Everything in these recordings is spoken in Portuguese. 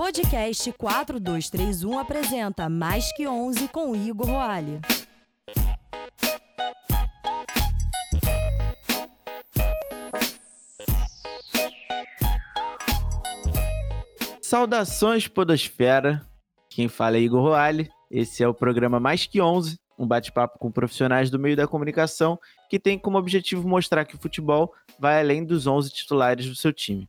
Podcast 4231 apresenta Mais Que 11 com Igor Roale. Saudações, Podosfera. Quem fala é Igor Roale. Esse é o programa Mais Que 11, um bate-papo com profissionais do meio da comunicação que tem como objetivo mostrar que o futebol vai além dos 11 titulares do seu time.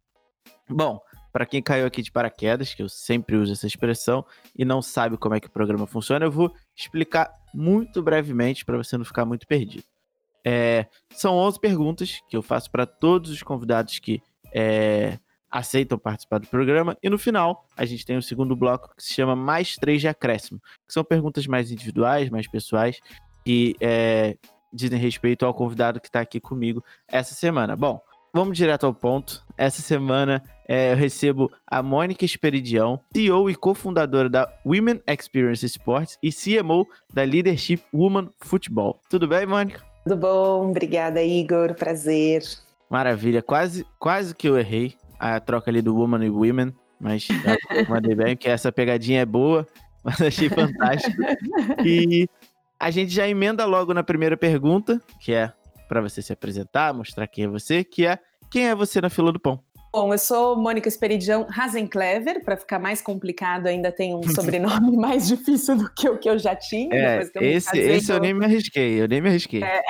Bom, para quem caiu aqui de paraquedas, que eu sempre uso essa expressão, e não sabe como é que o programa funciona, eu vou explicar muito brevemente para você não ficar muito perdido. É, são 11 perguntas que eu faço para todos os convidados que é, aceitam participar do programa. E no final, a gente tem o segundo bloco que se chama Mais Três de Acréscimo, que são perguntas mais individuais, mais pessoais, que é, dizem respeito ao convidado que está aqui comigo essa semana. Bom, vamos direto ao ponto. Essa semana é, eu recebo a Mônica Esperidião, CEO e cofundadora da Women Experience Sports e CMO da Leadership Woman Football. Tudo bem, Mônica? Tudo bom, obrigada, Igor. Prazer. Maravilha, quase, quase que eu errei a troca ali do Woman e Women, mas mandei bem, porque essa pegadinha é boa, mas achei fantástico. E a gente já emenda logo na primeira pergunta, que é para você se apresentar, mostrar quem é você, que é quem é você na fila do pão? Bom, eu sou Mônica Esperidião Rasenclever, para ficar mais complicado, ainda tem um sobrenome mais difícil do que o que eu já tinha. É, eu esse, casei, esse eu nem me arrisquei, eu nem me arrisquei. É.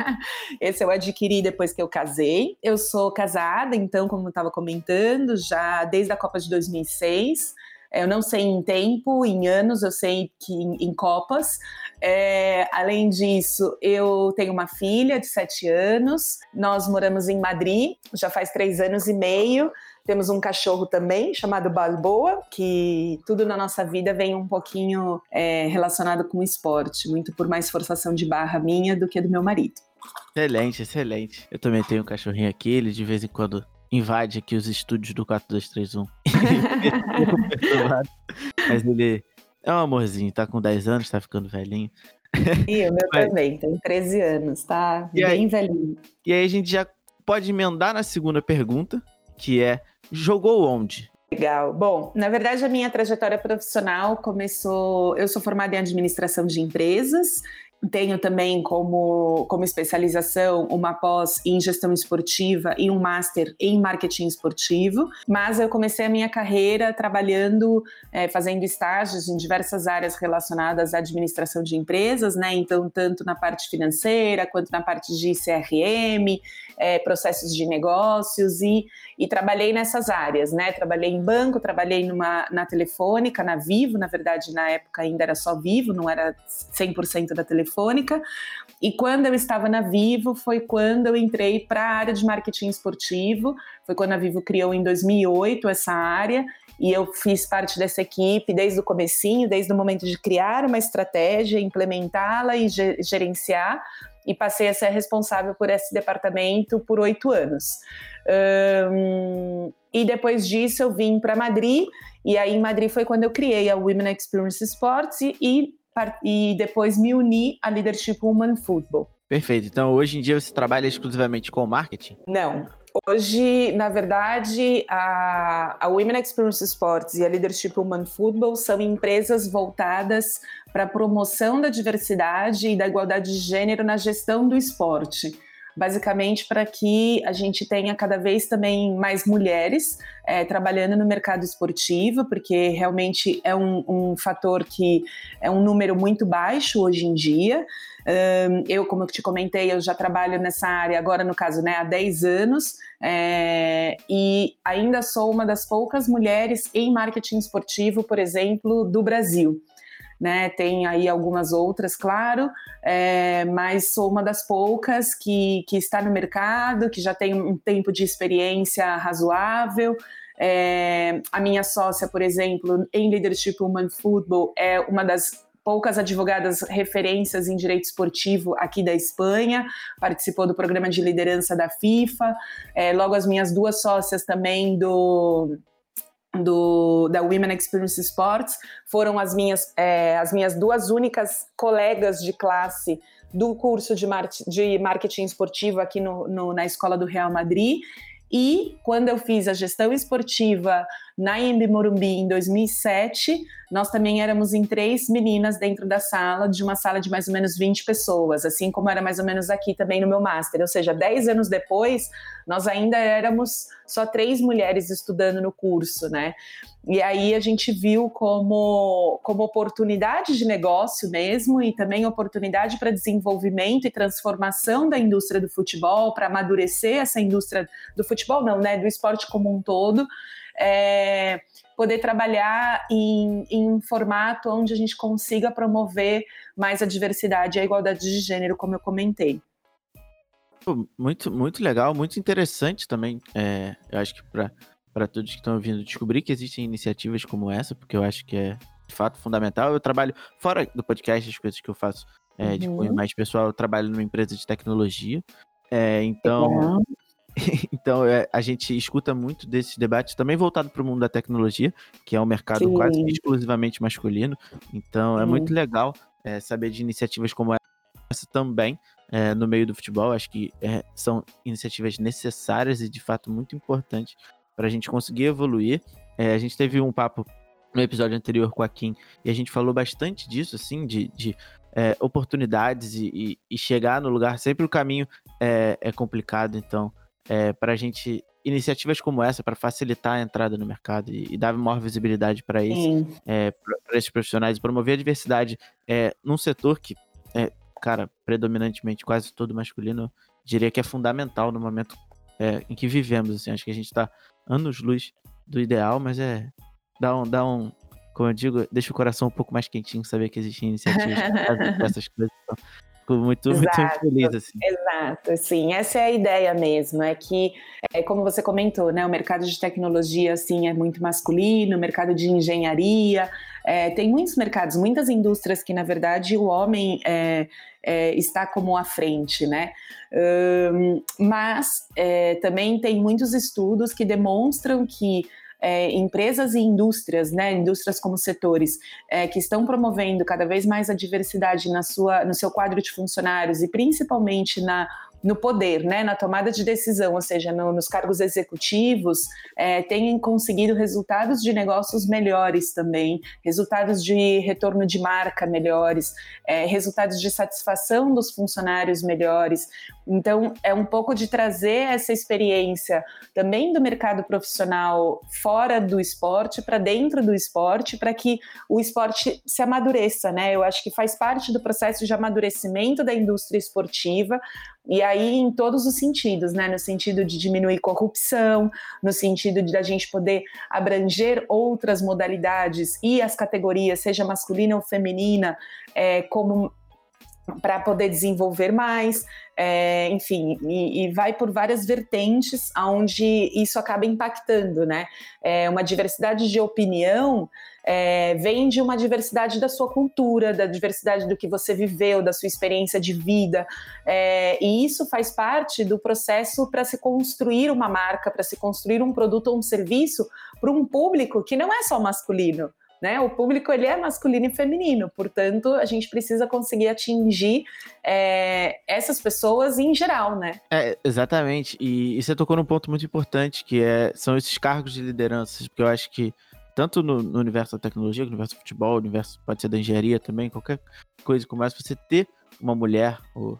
Esse eu adquiri depois que eu casei. Eu sou casada, então, como eu estava comentando, já desde a Copa de 2006. Eu não sei em tempo, em anos, eu sei que em, em Copas. É, além disso, eu tenho uma filha de sete anos. Nós moramos em Madrid, já faz três anos e meio. Temos um cachorro também chamado Balboa, que tudo na nossa vida vem um pouquinho é, relacionado com o esporte, muito por mais forçação de barra minha do que do meu marido. Excelente, excelente. Eu também tenho um cachorrinho aqui, ele de vez em quando invade aqui os estúdios do 4231. Mas ele é um amorzinho, tá com 10 anos, tá ficando velhinho. E o meu Mas... também, tem 13 anos, tá? E Bem aí, velhinho. E aí a gente já pode emendar na segunda pergunta, que é: jogou onde? Legal. Bom, na verdade, a minha trajetória profissional começou. Eu sou formada em administração de empresas, tenho também como, como especialização uma pós em gestão esportiva e um master em marketing esportivo, mas eu comecei a minha carreira trabalhando, é, fazendo estágios em diversas áreas relacionadas à administração de empresas, né? Então, tanto na parte financeira quanto na parte de CRM, é, processos de negócios e, e trabalhei nessas áreas, né? Trabalhei em banco, trabalhei numa, na telefônica, na Vivo, na verdade, na época ainda era só Vivo, não era 100% da telefônica. E quando eu estava na Vivo, foi quando eu entrei para a área de marketing esportivo, foi quando a Vivo criou em 2008 essa área, e eu fiz parte dessa equipe desde o comecinho, desde o momento de criar uma estratégia, implementá-la e gerenciar, e passei a ser responsável por esse departamento por oito anos. Um, e depois disso eu vim para Madrid, e aí em Madrid foi quando eu criei a Women Experience Sports e, e, e depois me uni à Leadership Women Football. Perfeito. Então hoje em dia você trabalha exclusivamente com marketing? Não. Hoje, na verdade, a, a Women Experience Sports e a Leadership Women Football são empresas voltadas para a promoção da diversidade e da igualdade de gênero na gestão do esporte basicamente para que a gente tenha cada vez também mais mulheres é, trabalhando no mercado esportivo, porque realmente é um, um, fator que é um número muito baixo hoje em dia. Eu, como eu te comentei, eu já trabalho nessa área agora, no caso, né, há 10 anos, é, e ainda sou uma das poucas mulheres em marketing esportivo, por exemplo, do Brasil né? Tem aí algumas outras, claro, é, mas sou uma das poucas que, que está no mercado, que já tem um tempo de experiência razoável. É, a minha sócia, por exemplo, em Leadership Human Football, é uma das poucas advogadas referências em direito esportivo aqui da Espanha, participou do programa de liderança da FIFA. É, logo, as minhas duas sócias também do do, da Women Experience Sports foram as minhas, é, as minhas duas únicas colegas de classe do curso de, mar de marketing esportivo aqui no, no, na escola do Real Madrid. E quando eu fiz a gestão esportiva na IMB Morumbi em 2007, nós também éramos em três meninas dentro da sala, de uma sala de mais ou menos 20 pessoas, assim como era mais ou menos aqui também no meu master. Ou seja, 10 anos depois, nós ainda éramos só três mulheres estudando no curso, né? E aí a gente viu como, como oportunidade de negócio mesmo e também oportunidade para desenvolvimento e transformação da indústria do futebol, para amadurecer essa indústria do futebol, não, né? Do esporte como um todo. É, poder trabalhar em, em, um formato onde a gente consiga promover mais a diversidade e a igualdade de gênero, como eu comentei. Muito, muito legal, muito interessante também. É, eu acho que para todos que estão ouvindo descobrir que existem iniciativas como essa, porque eu acho que é de fato fundamental. Eu trabalho fora do podcast, as coisas que eu faço é, uhum. de cunho mais pessoal, eu trabalho numa empresa de tecnologia. É, então, então é, a gente escuta muito desses debates também voltado para o mundo da tecnologia, que é um mercado Sim. quase exclusivamente masculino. Então, é muito legal é, saber de iniciativas como essa também. É, no meio do futebol, acho que é, são iniciativas necessárias e de fato muito importantes para a gente conseguir evoluir. É, a gente teve um papo no episódio anterior com a Kim e a gente falou bastante disso, assim, de, de é, oportunidades e, e, e, chegar no lugar. Sempre o caminho é, é complicado, então, é, para a gente. Iniciativas como essa para facilitar a entrada no mercado e, e dar maior visibilidade para isso, é, para esses profissionais, promover a diversidade é, num setor que é, cara, predominantemente quase todo masculino, diria que é fundamental no momento é, em que vivemos. Assim, acho que a gente está anos-luz do ideal, mas é. Dá um, dá um. Como eu digo, deixa o coração um pouco mais quentinho saber que existem iniciativas dessas coisas. Então, fico muito, exato, muito feliz, assim. Exato, sim. Essa é a ideia mesmo. É que, é, como você comentou, né? O mercado de tecnologia, assim, é muito masculino, o mercado de engenharia. É, tem muitos mercados, muitas indústrias que, na verdade, o homem é, é, está como à frente, né? Um, mas é, também tem muitos estudos que demonstram que é, empresas e indústrias, né, indústrias como setores, é, que estão promovendo cada vez mais a diversidade na sua, no seu quadro de funcionários e principalmente na no poder, né, na tomada de decisão, ou seja, no, nos cargos executivos, é, têm conseguido resultados de negócios melhores também, resultados de retorno de marca melhores, é, resultados de satisfação dos funcionários melhores. Então, é um pouco de trazer essa experiência também do mercado profissional fora do esporte para dentro do esporte, para que o esporte se amadureça, né? Eu acho que faz parte do processo de amadurecimento da indústria esportiva, e aí, em todos os sentidos, né? No sentido de diminuir corrupção, no sentido de a gente poder abranger outras modalidades e as categorias, seja masculina ou feminina, é, como para poder desenvolver mais, é, enfim, e, e, vai por várias vertentes aonde isso acaba impactando, né? É, uma diversidade de opinião é, vem de uma diversidade da sua cultura, da diversidade do que você viveu, da sua experiência de vida, é, e isso faz parte do processo para se construir uma marca, para se construir um produto ou um serviço para um público que não é só masculino. Né? O público ele é masculino e feminino, portanto a gente precisa conseguir atingir é, essas pessoas em geral, né? É, exatamente. E, e, você tocou num ponto muito importante que é, são esses cargos de liderança, porque eu acho que tanto no, no universo da tecnologia, no universo do futebol, no universo pode ser da engenharia também, qualquer coisa como essa, você ter uma mulher, o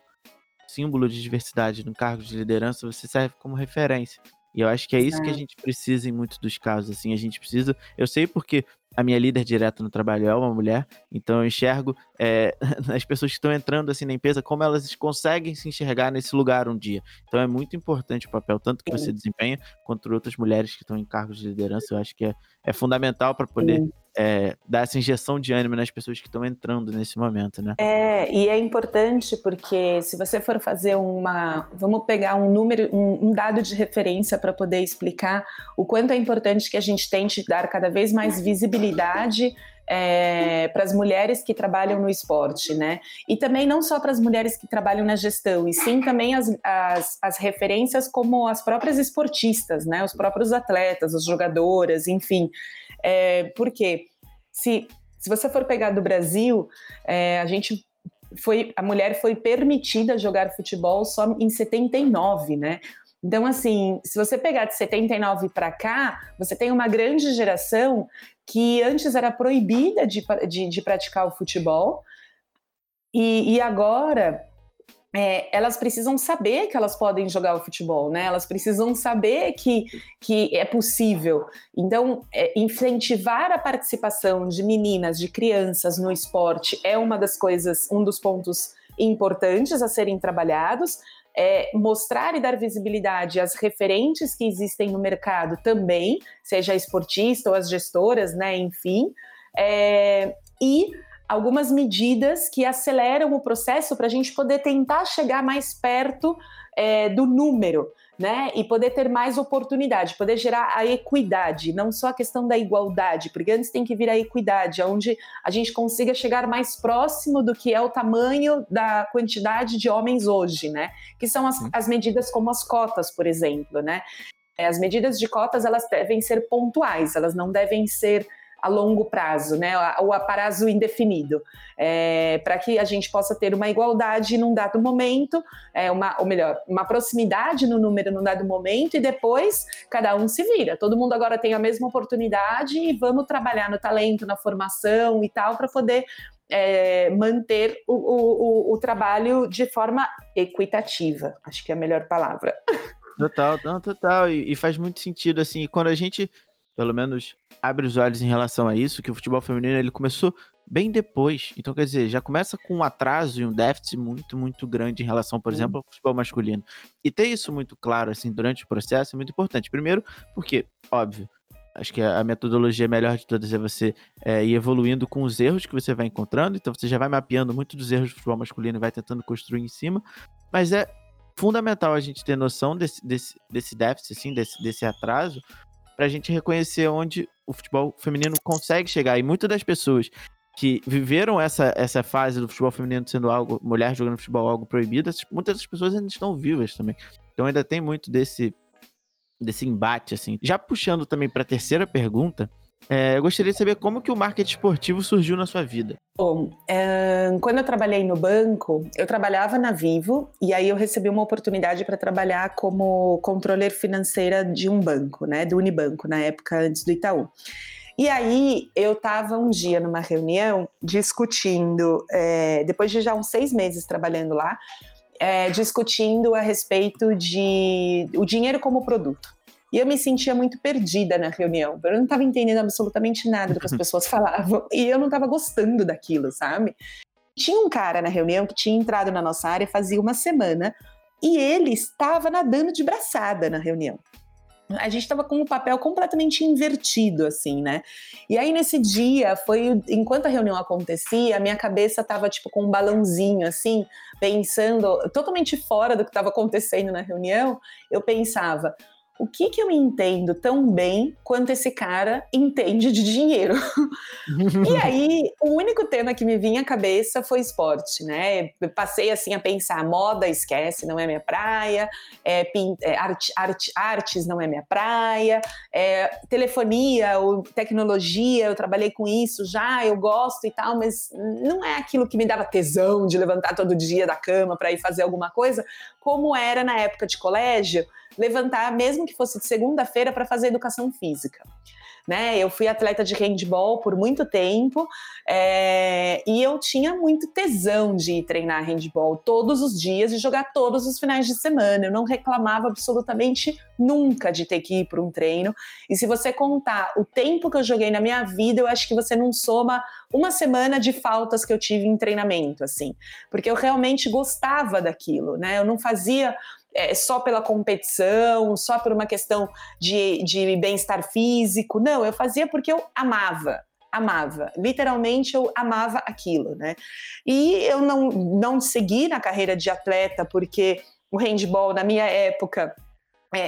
símbolo de diversidade no cargo de liderança, você serve como referência. E eu acho que é isso que a gente precisa em muitos dos casos, assim, a gente precisa, eu sei porque a minha líder direta no trabalho é uma mulher, então eu enxergo é, as pessoas que estão entrando assim na empresa, como elas conseguem se enxergar nesse lugar um dia. Então é muito importante o papel, tanto que você desempenha, quanto outras mulheres que estão em cargos de liderança, eu acho que é, é fundamental para poder é, dar essa injeção de ânimo nas pessoas que estão entrando nesse momento, né? É, e é importante porque se você for fazer uma. Vamos pegar um número, um, um dado de referência para poder explicar o quanto é importante que a gente tente dar cada vez mais visibilidade é, para as mulheres que trabalham no esporte, né? E também não só para as mulheres que trabalham na gestão, e sim também as, as, as, referências como as próprias esportistas, né? Os próprios atletas, as jogadoras, enfim. É, porque se, se você for pegar do Brasil, é, a gente foi a mulher foi permitida jogar futebol só em 79, né? Então, assim, se você pegar de 79 para cá, você tem uma grande geração que antes era proibida de, de, de praticar o futebol, e, e agora é, elas precisam saber que elas podem jogar o futebol, né? Elas precisam saber que, que é possível. Então, é, incentivar a participação de meninas, de crianças no esporte é uma das coisas, um dos pontos importantes a serem trabalhados. É, mostrar e dar visibilidade às referentes que existem no mercado também, seja a esportista ou as gestoras, né? Enfim. É, e algumas medidas que aceleram o processo para a gente poder tentar chegar mais perto é, do número, né? E poder ter mais oportunidade, poder gerar a equidade, não só a questão da igualdade, porque antes tem que vir a equidade, onde a gente consiga chegar mais próximo do que é o tamanho da quantidade de homens hoje, né? Que são as, as medidas como as cotas, por exemplo, né? É, as medidas de cotas elas devem ser pontuais, elas não devem ser a longo prazo, né, ou a prazo indefinido, é, para que a gente possa ter uma igualdade num dado momento, é, uma, ou melhor, uma proximidade no número num dado momento e depois cada um se vira. Todo mundo agora tem a mesma oportunidade e vamos trabalhar no talento, na formação e tal, para poder é, manter o, o, o, trabalho de forma equitativa. Acho que é a melhor palavra. Total, não, total. E, e faz muito sentido, assim, quando a gente pelo menos abre os olhos em relação a isso, que o futebol feminino ele começou bem depois. Então, quer dizer, já começa com um atraso e um déficit muito, muito grande em relação, por exemplo, ao futebol masculino. E ter isso muito claro, assim, durante o processo é muito importante. Primeiro, porque, óbvio, acho que a metodologia melhor de todas é você é, ir evoluindo com os erros que você vai encontrando. Então, você já vai mapeando muito dos erros do futebol masculino e vai tentando construir em cima. Mas é fundamental a gente ter noção desse, desse, desse déficit, assim, desse, desse atraso, pra gente reconhecer onde o futebol feminino consegue chegar. E muitas das pessoas que viveram essa, essa fase do futebol feminino sendo algo, mulher jogando futebol algo proibido, muitas das pessoas ainda estão vivas também. Então ainda tem muito desse, desse embate, assim. Já puxando também para a terceira pergunta, é, eu gostaria de saber como que o marketing esportivo surgiu na sua vida. Bom, é, quando eu trabalhei no banco, eu trabalhava na Vivo e aí eu recebi uma oportunidade para trabalhar como controller financeira de um banco, né, do Unibanco, na época antes do Itaú. E aí eu estava um dia numa reunião discutindo, é, depois de já uns seis meses trabalhando lá, é, discutindo a respeito de o dinheiro como produto. E eu me sentia muito perdida na reunião. Eu não estava entendendo absolutamente nada do que as pessoas falavam. E eu não estava gostando daquilo, sabe? Tinha um cara na reunião que tinha entrado na nossa área fazia uma semana e ele estava nadando de braçada na reunião. A gente estava com o papel completamente invertido, assim, né? E aí, nesse dia, foi enquanto a reunião acontecia, a minha cabeça estava tipo com um balãozinho, assim, pensando totalmente fora do que estava acontecendo na reunião. Eu pensava, o que, que eu entendo tão bem quanto esse cara entende de dinheiro? e aí, o único tema que me vinha à cabeça foi esporte, né? Eu passei assim a pensar: moda, esquece, não é minha praia, é, é, arte, arte, artes não é minha praia, é, telefonia ou tecnologia, eu trabalhei com isso já, eu gosto e tal, mas não é aquilo que me dava tesão de levantar todo dia da cama para ir fazer alguma coisa, como era na época de colégio levantar, mesmo que fosse de segunda-feira, para fazer educação física. Né? Eu fui atleta de handball por muito tempo é, e eu tinha muito tesão de treinar handball todos os dias e jogar todos os finais de semana. Eu não reclamava absolutamente nunca de ter que ir para um treino. E se você contar o tempo que eu joguei na minha vida, eu acho que você não soma uma semana de faltas que eu tive em treinamento, assim, porque eu realmente gostava daquilo, né? Eu não fazia é, só pela competição, só por uma questão de, de bem-estar físico. Não, eu fazia porque eu amava, amava. Literalmente eu amava aquilo, né? E eu não, não segui na carreira de atleta porque o handball na minha época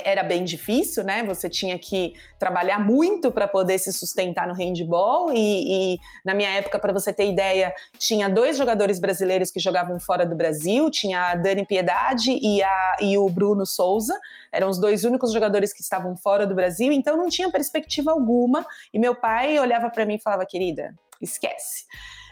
era bem difícil, né? Você tinha que trabalhar muito para poder se sustentar no handball. E, e na minha época, para você ter ideia, tinha dois jogadores brasileiros que jogavam fora do Brasil: tinha a Dani Piedade e, a, e o Bruno Souza. Eram os dois únicos jogadores que estavam fora do Brasil, então não tinha perspectiva alguma. E meu pai olhava para mim e falava: querida, esquece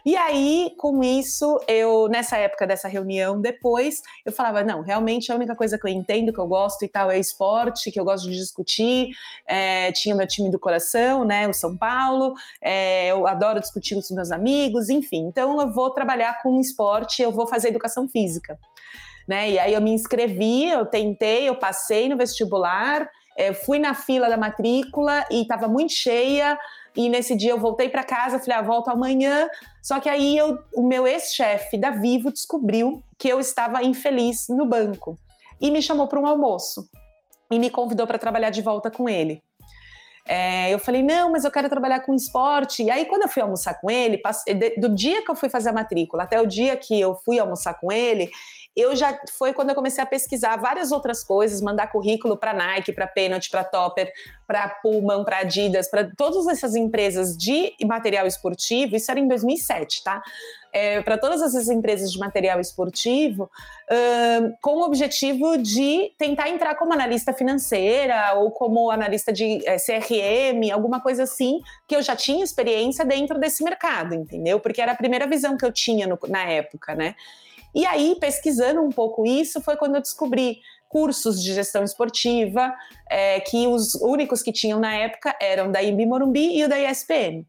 E aí, com isso, eu, nessa época dessa reunião, depois, eu falava: não, realmente a única coisa que eu entendo, que eu gosto e tal, é esporte, que eu gosto de discutir. É, tinha meu time do coração, né, o São Paulo, é, eu adoro discutir com os meus amigos, enfim. Então, eu vou trabalhar com esporte, eu vou fazer educação física. Né? E aí eu me inscrevi, eu tentei, eu passei no vestibular, é, fui na fila da matrícula e estava muito cheia. E nesse dia eu voltei para casa, falei, ah, volto amanhã. Só que aí eu, o meu ex-chefe da Vivo descobriu que eu estava infeliz no banco e me chamou para um almoço e me convidou para trabalhar de volta com ele. É, eu falei, não, mas eu quero trabalhar com esporte. E aí, quando eu fui almoçar com ele, do dia que eu fui fazer a matrícula até o dia que eu fui almoçar com ele, eu já foi quando eu comecei a pesquisar várias outras coisas, mandar currículo para Nike, para Penalty, para Topper, para Pullman, para Adidas, para todas essas empresas de material esportivo. Isso era em 2007, tá? É, para todas essas empresas de material esportivo, com o objetivo de tentar entrar como analista financeira ou como analista de é, CRM, alguma coisa assim, que eu já tinha experiência dentro desse mercado, entendeu? Porque era a primeira visão que eu tinha no, na época, né? E aí, pesquisando um pouco isso, foi quando eu descobri cursos de gestão esportiva, é, que os únicos que tinham na época eram da IMB Morumbi e o da ESPN.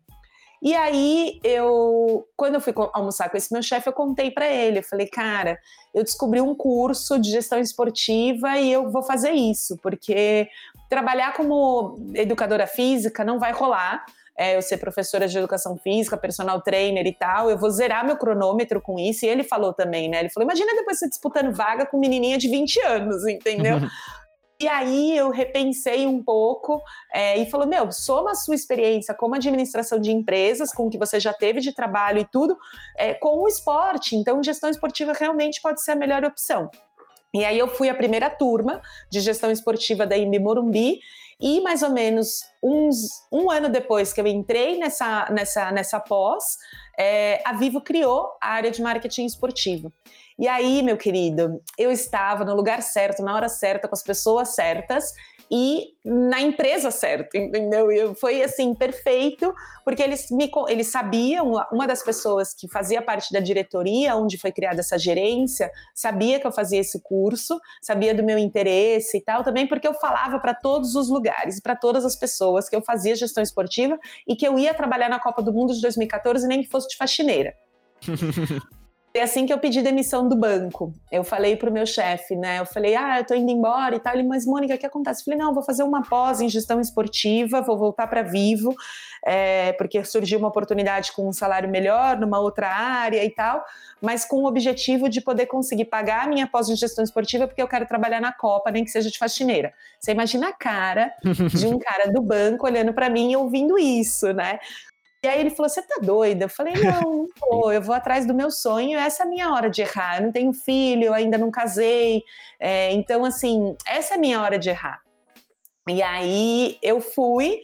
E aí, eu, quando eu fui almoçar com esse meu chefe, eu contei para ele, eu falei, cara, eu descobri um curso de gestão esportiva e eu vou fazer isso, porque trabalhar como educadora física não vai rolar, é, eu ser professora de educação física, personal trainer e tal, eu vou zerar meu cronômetro com isso. E ele falou também, né? Ele falou: imagina depois você disputando vaga com menininha de 20 anos, entendeu? E aí eu repensei um pouco é, e falou: meu, soma a sua experiência como administração de empresas, com o que você já teve de trabalho e tudo, é, com o esporte. Então, gestão esportiva realmente pode ser a melhor opção. E aí eu fui a primeira turma de gestão esportiva da IMB Morumbi e mais ou menos uns, um ano depois que eu entrei nessa, nessa, nessa pós, é, a Vivo criou a área de marketing esportivo. E aí, meu querido, eu estava no lugar certo, na hora certa, com as pessoas certas, e na empresa certa, entendeu? E foi assim, perfeito, porque eles, me, eles sabiam, uma das pessoas que fazia parte da diretoria, onde foi criada essa gerência, sabia que eu fazia esse curso, sabia do meu interesse e tal, também porque eu falava para todos os lugares, para todas as pessoas que eu fazia gestão esportiva e que eu ia trabalhar na Copa do Mundo de 2014, nem que fosse de faxineira. Foi assim que eu pedi demissão do banco. Eu falei pro meu chefe, né? Eu falei, ah, eu tô indo embora e tal. Ele, mas Mônica, o que acontece? Eu falei, não, vou fazer uma pós em gestão esportiva, vou voltar para Vivo, é, porque surgiu uma oportunidade com um salário melhor numa outra área e tal, mas com o objetivo de poder conseguir pagar a minha pós em gestão esportiva, porque eu quero trabalhar na Copa, nem que seja de faxineira. Você imagina a cara de um cara do banco olhando para mim e ouvindo isso, né? E aí ele falou: Você tá doida? Eu falei: Não, não eu vou atrás do meu sonho, essa é a minha hora de errar. Eu não tenho filho, eu ainda não casei. É, então, assim, essa é a minha hora de errar. E aí eu fui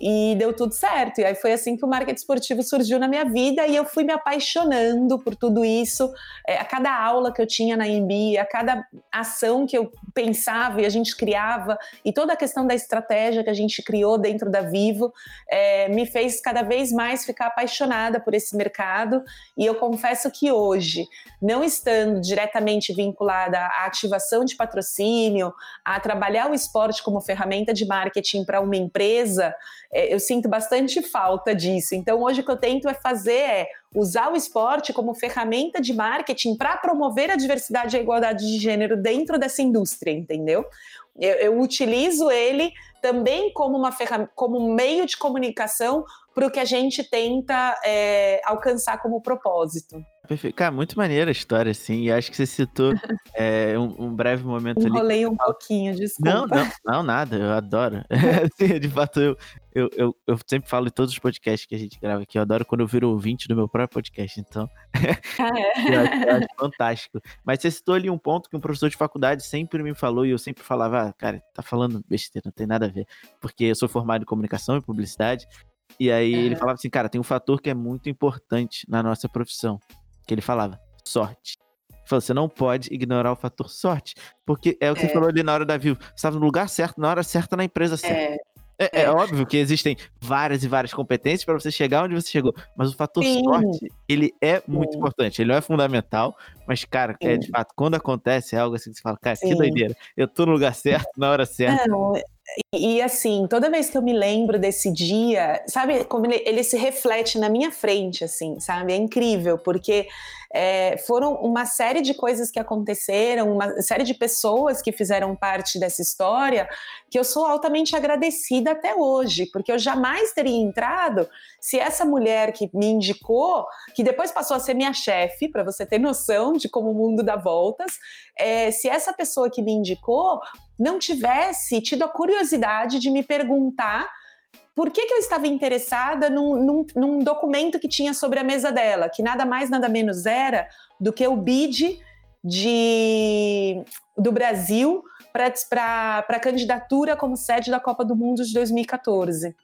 e deu tudo certo. E aí foi assim que o marketing esportivo surgiu na minha vida e eu fui me apaixonando por tudo isso. É, a cada aula que eu tinha na IMB, a cada ação que eu pensava e a gente criava, e toda a questão da estratégia que a gente criou dentro da Vivo, é, me fez cada vez mais ficar apaixonada por esse mercado. E eu confesso que hoje, não estando diretamente vinculada à ativação de patrocínio, a trabalhar o esporte como ferramenta de marketing para uma empresa, eu sinto bastante falta disso. Então, hoje o que eu tento é fazer é usar o esporte como ferramenta de marketing para promover a diversidade e a igualdade de gênero dentro dessa indústria, entendeu? Eu, eu utilizo ele também como uma ferramenta, como meio de comunicação para o que a gente tenta é, alcançar como propósito. Perfeito. Cara, muito maneira a história, assim. E acho que você citou é, um, um, breve momento Enrolei ali. Enrolei um pouquinho, desculpa. Não, não, não nada. Eu adoro. de fato, eu, eu, eu, eu, sempre falo em todos os podcasts que a gente grava aqui. Eu adoro quando eu viro ouvinte do meu próprio podcast. Então, ah, é? eu, acho, eu, acho, fantástico. Mas você citou ali um ponto que um professor de faculdade sempre me falou e eu sempre falava, ah, cara, tá falando besteira, não tem nada a ver. Porque eu sou formado em comunicação e publicidade. E aí ele falava assim, cara, tem um fator que é muito importante na nossa profissão que ele falava, sorte. Ele falou, você não pode ignorar o fator sorte, porque é o que é. você falou ali na hora da vivo. Você estava no lugar certo, na hora certa, na empresa certa. É. É, é, óbvio que existem várias e várias competências para você chegar onde você chegou, mas o fator Sim. sorte, ele é muito Sim. importante. Ele não é fundamental, mas, cara, é, de fato, quando acontece é algo assim que você fala, cara, Sim. que doideira. Eu tô no lugar certo, na hora certa. Não, e assim, toda vez que eu me lembro desse dia, sabe, como ele, ele se reflete na minha frente, assim, sabe? É incrível, porque é, foram uma série de coisas que aconteceram, uma série de pessoas que fizeram parte dessa história, que eu sou altamente agradecida até hoje, porque eu jamais teria entrado se essa mulher que me indicou, que depois passou a ser minha chefe, para você ter noção de como o mundo dá voltas, é, se essa pessoa que me indicou não tivesse tido a curiosidade de me perguntar por que, que eu estava interessada num, num, num, documento que tinha sobre a mesa dela, que nada mais, nada menos era do que o bid de, do Brasil para a candidatura como sede da Copa do Mundo de 2014.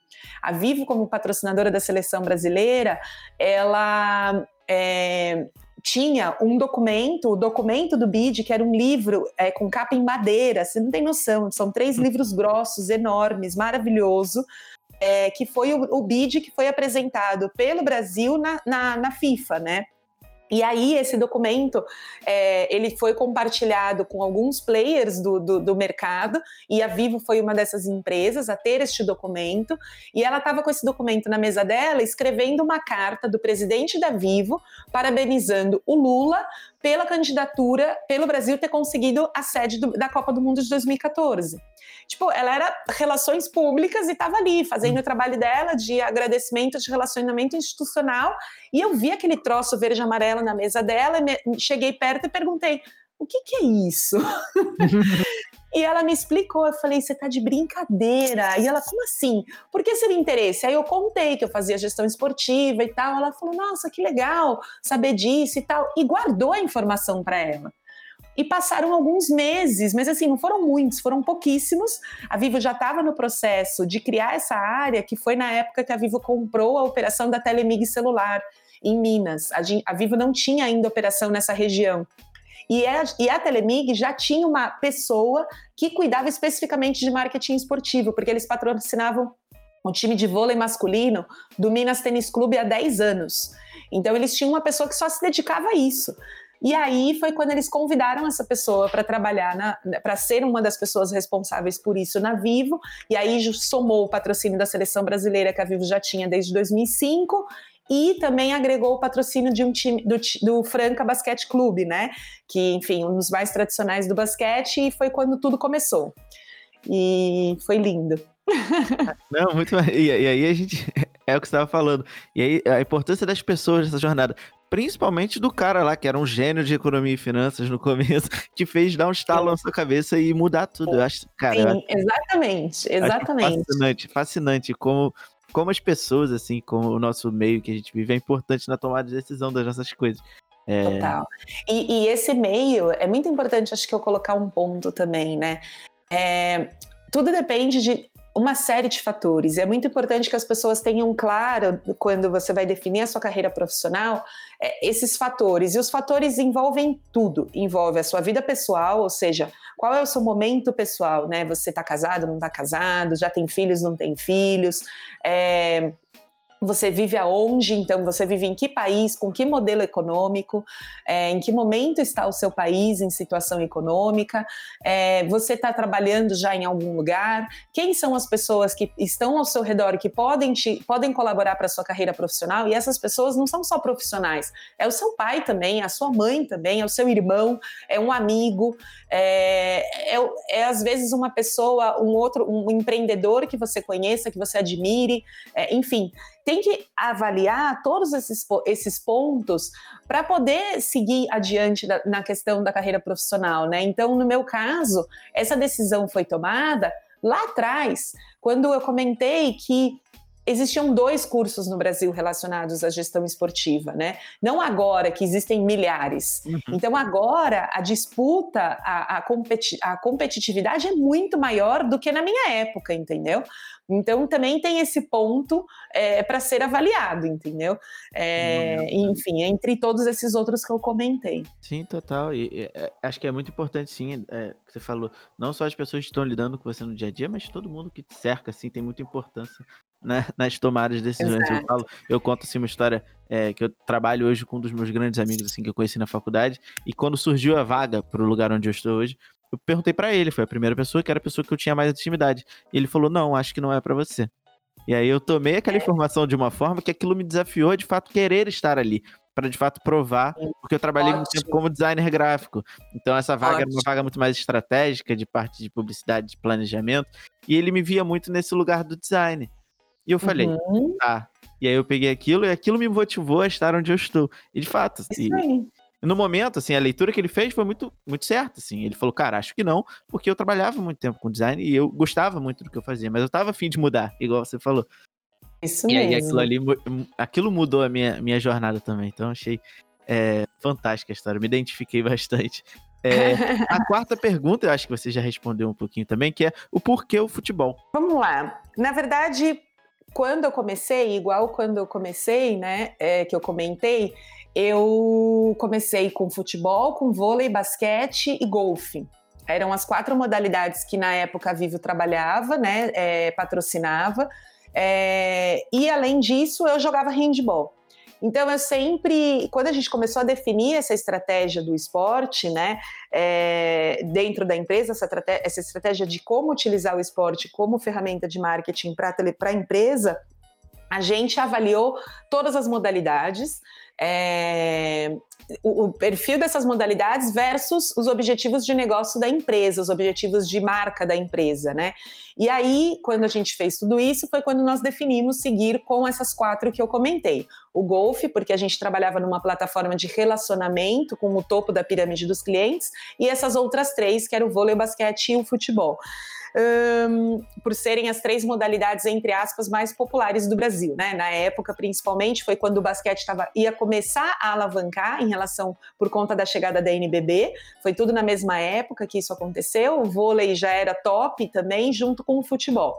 A Vivo, como patrocinadora da seleção brasileira, ela é, tinha um documento, o documento do BID, que era um livro é, com capa em madeira, você não tem noção, são três livros grossos, enormes, maravilhoso, é, que foi o, o BID que foi apresentado pelo Brasil na, na, na FIFA, né? E aí esse documento é, ele foi compartilhado com alguns players do, do, do, mercado e a Vivo foi uma dessas empresas a ter este documento e ela estava com esse documento na mesa dela escrevendo uma carta do presidente da Vivo parabenizando o Lula pela candidatura, pelo Brasil ter conseguido a sede do, da Copa do Mundo de 2014. Tipo, ela era relações públicas e estava ali fazendo o trabalho dela de agradecimento de relacionamento institucional. E eu vi aquele troço verde e amarelo na mesa dela, e me, cheguei perto e perguntei: o que, que é isso? E ela me explicou, eu falei, você tá de brincadeira. E ela, como assim? Por que seu interesse? Aí eu contei que eu fazia gestão esportiva e tal. Ela falou, nossa, que legal saber disso e tal. E guardou a informação para ela. E passaram alguns meses, mas assim, não foram muitos, foram pouquíssimos. A Vivo já estava no processo de criar essa área, que foi na época que a Vivo comprou a operação da Telemig celular em Minas. A, Vivo não tinha ainda operação nessa região. E a, e a Telemig já tinha uma pessoa que cuidava especificamente de marketing esportivo, porque eles patrocinavam o time de vôlei masculino do Minas Tênis Clube há 10 anos. Então eles tinham uma pessoa que só se dedicava a isso. E aí foi quando eles convidaram essa pessoa para trabalhar, para ser uma das pessoas responsáveis por isso na Vivo. E aí somou o patrocínio da seleção brasileira que a Vivo já tinha desde 2005 e também agregou o patrocínio de um time do, do, Franca Basquete Clube, né? Que, enfim, um dos mais tradicionais do basquete, e foi quando tudo começou. E foi lindo. Não, muito e, e aí a gente é o que estava falando. E aí a importância das pessoas nessa jornada, principalmente do cara lá que era um gênio de economia e finanças no começo, que fez dar um estalo na sua cabeça e mudar tudo. Eu acho, cara, Sim, acho, exatamente, exatamente. fascinante, fascinante como como as pessoas, assim, como o nosso meio que a gente vive, é importante na tomada de decisão das nossas coisas. É... Total. E, e, esse meio, é muito importante, acho que eu colocar um ponto também, né? É, tudo depende de uma série de fatores. É muito importante que as pessoas tenham claro, quando você vai definir a sua carreira profissional, é, esses fatores. E os fatores envolvem tudo. Envolve a sua vida pessoal, ou seja, qual é o seu momento pessoal, né? Você está casado, não está casado, já tem filhos, não tem filhos. É, você vive aonde, então você vive em que país, com que modelo econômico, é, em que momento está o seu país em situação econômica, é, você está trabalhando já em algum lugar, quem são as pessoas que estão ao seu redor que podem, te, podem colaborar para a sua carreira profissional, e essas pessoas não são só profissionais, é o seu pai também, a sua mãe também, é o seu irmão, é um amigo, é, é, é às vezes uma pessoa, um outro, um empreendedor que você conheça, que você admire, é, enfim, tem que avaliar todos esses, esses pontos para poder seguir adiante da, na questão da carreira profissional, né? Então, no meu caso, essa decisão foi tomada lá atrás, quando eu comentei que existiam dois cursos no Brasil relacionados à gestão esportiva, né? Não agora que existem milhares. Uhum. Então agora a disputa, a, a, competi a competitividade é muito maior do que na minha época, entendeu? Então também tem esse ponto é, para ser avaliado, entendeu? É, uhum. Enfim, entre todos esses outros que eu comentei. Sim, total. E, e é, acho que é muito importante, sim, é, que você falou, não só as pessoas que estão lidando com você no dia a dia, mas todo mundo que te cerca, assim, tem muita importância né, nas tomadas de decisões. Eu, falo, eu conto assim uma história é, que eu trabalho hoje com um dos meus grandes amigos assim que eu conheci na faculdade e quando surgiu a vaga para o lugar onde eu estou hoje, eu perguntei para ele, foi a primeira pessoa que era a pessoa que eu tinha mais intimidade. E ele falou: "Não, acho que não é para você". E aí eu tomei aquela é. informação de uma forma que aquilo me desafiou de fato querer estar ali, para de fato provar, porque eu trabalhei Ótimo. muito tempo como designer gráfico. Então essa vaga Ótimo. era uma vaga muito mais estratégica de parte de publicidade, de planejamento, e ele me via muito nesse lugar do design. E eu falei, uhum. tá. E aí eu peguei aquilo e aquilo me motivou a estar onde eu estou. E de fato, e, no momento, assim, a leitura que ele fez foi muito, muito certa, assim. Ele falou, cara, acho que não, porque eu trabalhava muito tempo com design e eu gostava muito do que eu fazia, mas eu tava afim de mudar, igual você falou. Isso e mesmo. aí aquilo ali, aquilo mudou a minha, minha jornada também, então achei é, fantástica a história, me identifiquei bastante. É, a quarta pergunta, eu acho que você já respondeu um pouquinho também, que é o porquê o futebol. Vamos lá. Na verdade, quando eu comecei, igual quando eu comecei, né, é, que eu comentei, eu comecei com futebol, com vôlei, basquete e golfe. Eram as quatro modalidades que na época a Vivo trabalhava, né, é, patrocinava. É, e além disso, eu jogava handball. Então eu sempre, quando a gente começou a definir essa estratégia do esporte, né, é, dentro da empresa, essa, essa estratégia de como utilizar o esporte como ferramenta de marketing para a empresa, a gente avaliou todas as modalidades, é, o, o, perfil dessas modalidades versus os objetivos de negócio da empresa, os objetivos de marca da empresa, né? E aí, quando a gente fez tudo isso, foi quando nós definimos seguir com essas quatro que eu comentei. O golfe, porque a gente trabalhava numa plataforma de relacionamento com o topo da pirâmide dos clientes, e essas outras três, que era o vôlei, o basquete e o futebol um, por serem as três modalidades, entre aspas, mais populares do Brasil. Né? Na época, principalmente, foi quando o basquete tava, ia começar a alavancar em relação, por conta da chegada da NBB, foi tudo na mesma época que isso aconteceu, o vôlei já era top também, junto com o futebol.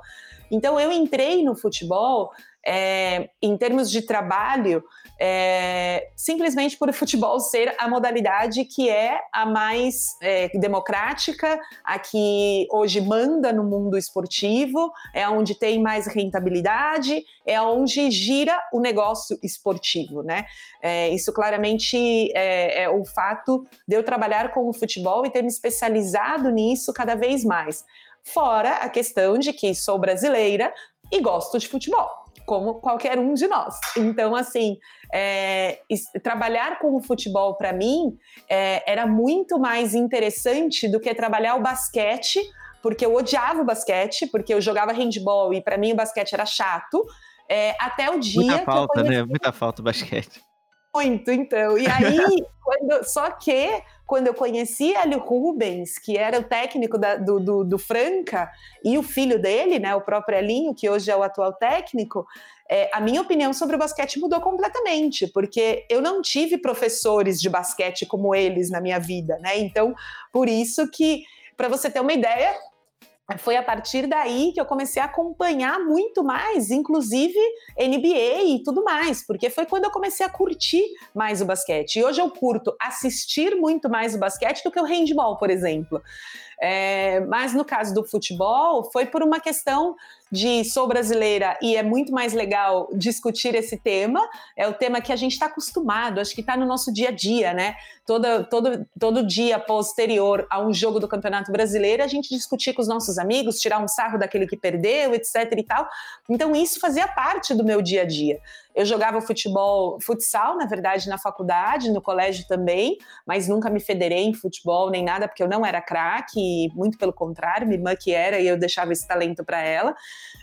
Então, eu entrei no futebol é, em termos de trabalho, é, simplesmente por o futebol ser a modalidade que é a mais é, democrática, a que hoje manda no mundo esportivo, é onde tem mais rentabilidade, é onde gira o negócio esportivo, né? É, isso claramente é, é o fato de eu trabalhar com o futebol e ter me especializado nisso cada vez mais. Fora a questão de que sou brasileira e gosto de futebol como qualquer um de nós. Então, assim, é, trabalhar com o futebol para mim é, era muito mais interessante do que trabalhar o basquete, porque eu odiava o basquete, porque eu jogava handball e para mim o basquete era chato. É, até o dia. Muita falta, conheci... né? Muita falta o basquete. Muito, então. E aí, quando, só que quando eu conheci Hélio Rubens, que era o técnico da, do, do, do, Franca, e o filho dele, né, o próprio Elinho, que hoje é o atual técnico, é, a minha opinião sobre o basquete mudou completamente, porque eu não tive professores de basquete como eles na minha vida, né? Então, por isso que, para você ter uma ideia, foi a partir daí que eu comecei a acompanhar muito mais, inclusive NBA e tudo mais, porque foi quando eu comecei a curtir mais o basquete. E hoje eu curto assistir muito mais o basquete do que o handball, por exemplo. É, mas no caso do futebol, foi por uma questão de sou brasileira e é muito mais legal discutir esse tema. É o tema que a gente está acostumado, acho que está no nosso dia a dia, né? Todo, todo, todo dia posterior a um jogo do Campeonato Brasileiro, a gente discutir com os nossos amigos, tirar um sarro daquele que perdeu, etc e tal. Então, isso fazia parte do meu dia a dia. Eu jogava futebol, futsal, na verdade, na faculdade, no colégio também, mas nunca me federei em futebol nem nada, porque eu não era craque, muito pelo contrário, minha irmã que era e eu deixava esse talento para ela.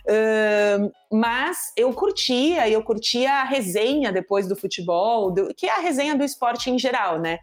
Uh, mas eu curtia, eu curtia a resenha depois do futebol, do, que é a resenha do esporte em geral, né?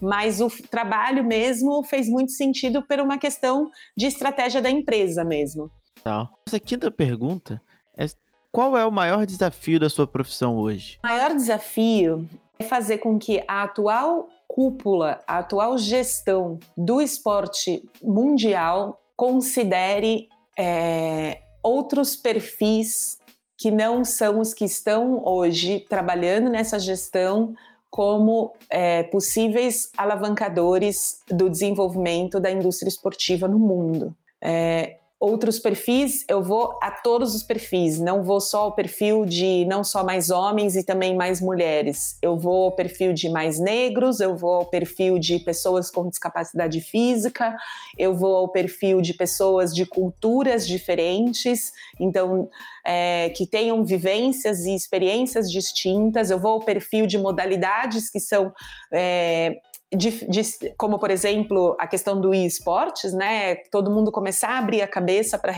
Mas o trabalho mesmo fez muito sentido por uma questão de estratégia da empresa mesmo. Tá. Essa quinta pergunta é qual é o maior desafio da sua profissão hoje? O maior desafio é fazer com que a atual cúpula, a atual gestão do esporte mundial considere é, outros perfis que não são os que estão hoje trabalhando nessa gestão como é, possíveis alavancadores do desenvolvimento da indústria esportiva no mundo. É, outros perfis, eu vou a todos os perfis, não vou só ao perfil de não só mais homens e também mais mulheres. Eu vou ao perfil de mais negros, eu vou ao perfil de pessoas com discapacidade física, eu vou ao perfil de pessoas de culturas diferentes, então é, que tenham vivências e experiências distintas. Eu vou ao perfil de modalidades que são é, de, de, como por exemplo a questão do esportes, né? Todo mundo começar a abrir a cabeça para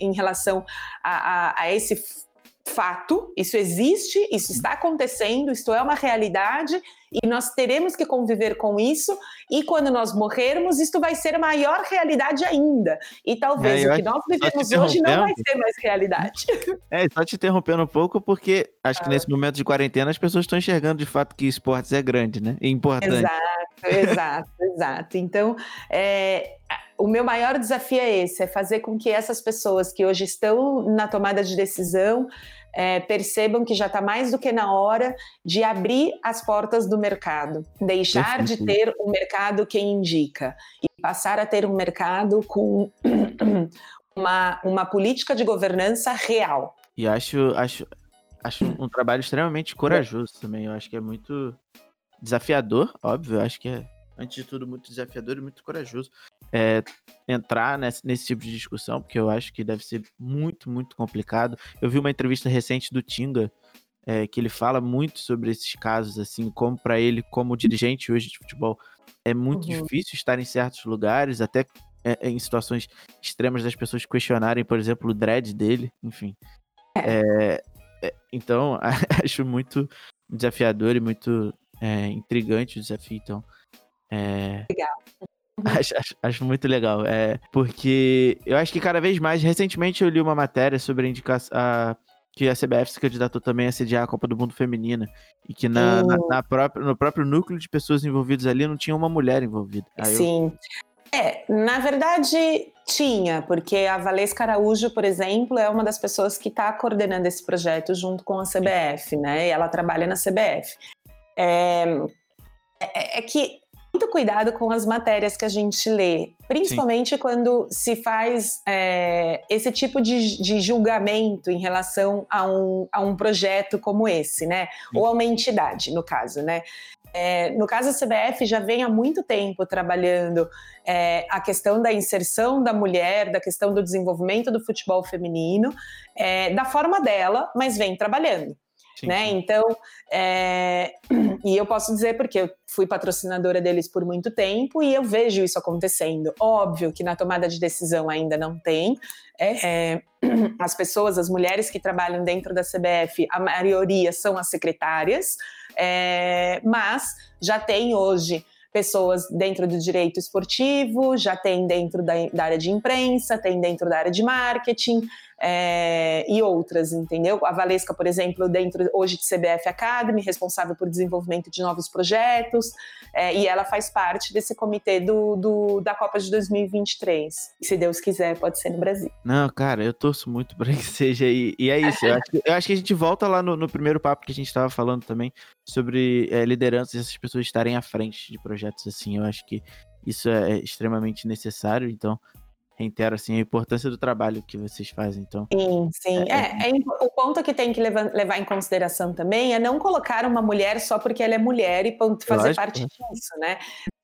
em relação a, a, a, esse fato. Isso existe, isso está acontecendo, isto é uma realidade e nós teremos que conviver com isso. E quando nós morrermos, isto vai ser maior realidade ainda. E talvez é, o que nós vivemos hoje não vai ser mais realidade. É, só te interrompendo um pouco, porque acho que ah. nesse momento de quarentena as pessoas estão enxergando de fato que esportes é grande, né? E importante. Exato, exato, exato. Então, é, o meu maior desafio é esse: é fazer com que essas pessoas que hoje estão na tomada de decisão é, percebam que já está mais do que na hora de abrir as portas do mercado, deixar de ter um mercado que indica e passar a ter um mercado com uma, uma política de governança real. E acho, acho, acho um trabalho extremamente corajoso também. Eu acho que é muito desafiador, óbvio. Eu acho que é, antes de tudo, muito desafiador e muito corajoso é, entrar nesse, nesse, tipo de discussão, porque eu acho que deve ser muito, muito complicado. Eu vi uma entrevista recente do Tinga, é, que ele fala muito sobre esses casos, assim, como para ele, como dirigente hoje de futebol, é muito uhum. difícil estar em certos lugares, até é, em situações extremas das pessoas questionarem, por exemplo, o dread dele, enfim. É. Então, acho muito desafiador e muito intrigante o desafio, então. Legal. Acho, acho, acho, muito legal. É, porque eu acho que cada vez mais. Recentemente eu li uma matéria sobre a indicação. A, que a CBF se candidatou também a sediar a Copa do Mundo Feminina. E que na, na, na própria, no próprio núcleo de pessoas envolvidas ali não tinha uma mulher envolvida. Aí Sim. Eu... É, na verdade tinha, porque a Valesca Araújo, por exemplo, é uma das pessoas que está coordenando esse projeto junto com a CBF, né? E ela trabalha na CBF. É, é, é que muito cuidado com as matérias que a gente lê, principalmente Sim. quando se faz é, esse tipo de, de, julgamento em relação a um, a um projeto como esse, né? Sim. Ou a uma entidade, no caso, né? É, no caso da CBF, já vem há muito tempo trabalhando é, a questão da inserção da mulher, da questão do desenvolvimento do futebol feminino, é, da forma dela, mas vem trabalhando. Sim, né? Sim. Então, é... e eu posso dizer porque eu fui patrocinadora deles por muito tempo e eu vejo isso acontecendo. Óbvio que na tomada de decisão ainda não tem. É, é... as pessoas, as mulheres que trabalham dentro da CBF, a maioria são as secretárias, é, mas já tem hoje pessoas dentro do direito esportivo, já tem dentro da, da área de imprensa, tem dentro da área de marketing, é, e outras, entendeu? A Valesca, por exemplo, dentro hoje de CBF Academy, responsável por desenvolvimento de novos projetos, é, e ela faz parte desse comitê do, do, da Copa de 2023. Se Deus quiser, pode ser no Brasil. Não, cara, eu torço muito para que seja, e, e é isso. Eu acho, que, eu acho, que a gente volta lá no, no primeiro papo que a gente estava falando também sobre é, liderança e essas pessoas estarem à frente de projetos assim. Eu acho que isso é extremamente necessário, então reitero assim a importância do trabalho que vocês fazem. Então, sim, sim. É, é, é, o ponto que tem que levar, levar, em consideração também é não colocar uma mulher só porque ela é mulher e fazer Lógico. parte disso, né?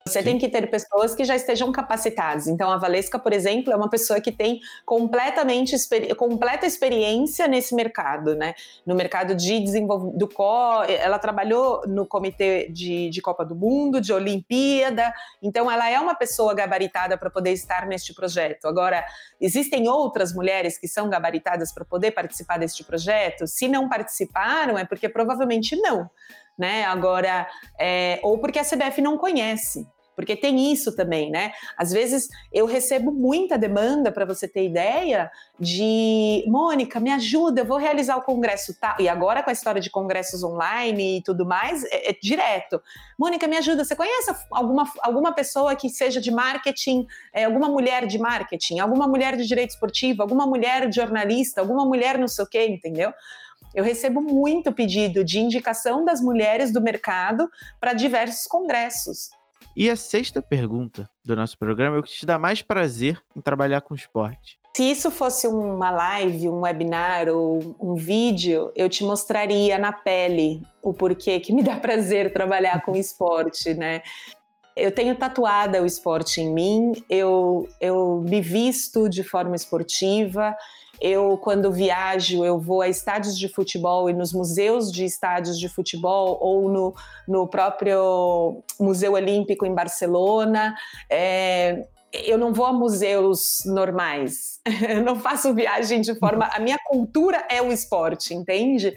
Você Sim. tem que ter pessoas que já estejam capacitadas. Então, a Valesca, por exemplo, é uma pessoa que tem completamente completa experiência nesse mercado, né? No mercado de desenvolvimento do CO, ela trabalhou no comitê de, de Copa do Mundo, de Olimpíada. Então, ela é uma pessoa gabaritada para poder estar neste projeto. Agora, existem outras mulheres que são gabaritadas para poder participar deste projeto? Se não participaram, é porque provavelmente não né? Agora, é, ou porque a CBF não conhece. porque tem isso também, né? Às vezes eu recebo muita demanda, para você ter ideia, de Mônica, me ajuda, eu vou realizar o congresso tal. E agora com a história de congressos online e tudo mais, é, é direto. Mônica, me ajuda, você conhece alguma, alguma pessoa que seja de marketing, é, alguma mulher de marketing, alguma mulher de direito esportivo, alguma mulher jornalista, alguma mulher não sei o quê, entendeu? Eu recebo muito pedido de indicação das mulheres do mercado para diversos congressos. E a sexta pergunta do nosso programa é o que te dá mais prazer em trabalhar com esporte? Se isso fosse uma live, um webinar ou um vídeo, eu te mostraria na pele o porquê que me dá prazer trabalhar com esporte, né? Eu tenho tatuada o esporte em mim, eu, eu me visto de forma esportiva, eu, quando viajo, eu vou a estádios de futebol e nos museus de estádios de futebol ou no, no próprio Museu Olímpico em Barcelona. É, eu não vou a museus normais, eu não faço viagem de forma. A minha cultura é o esporte, entende?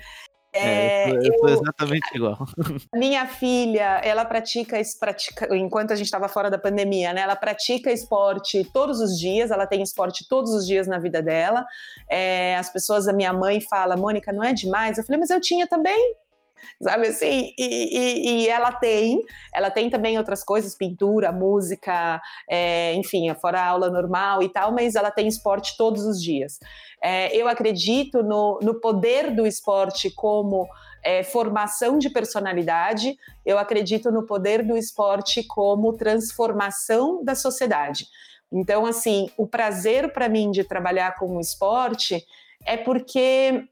É, eu, eu, exatamente igual. Minha filha, ela pratica, pratica enquanto a gente estava fora da pandemia, né? Ela pratica esporte todos os dias, ela tem esporte todos os dias na vida dela. É, as pessoas, a minha mãe fala, Mônica, não é demais? Eu falei, mas eu tinha também sabe assim? E, e, e, ela tem, ela tem também outras coisas, pintura, música, é, enfim, fora a aula normal e tal, mas ela tem esporte todos os dias. É, eu acredito no, no poder do esporte como é, formação de personalidade, eu acredito no poder do esporte como transformação da sociedade. Então, assim, o prazer para mim de trabalhar com o esporte é porque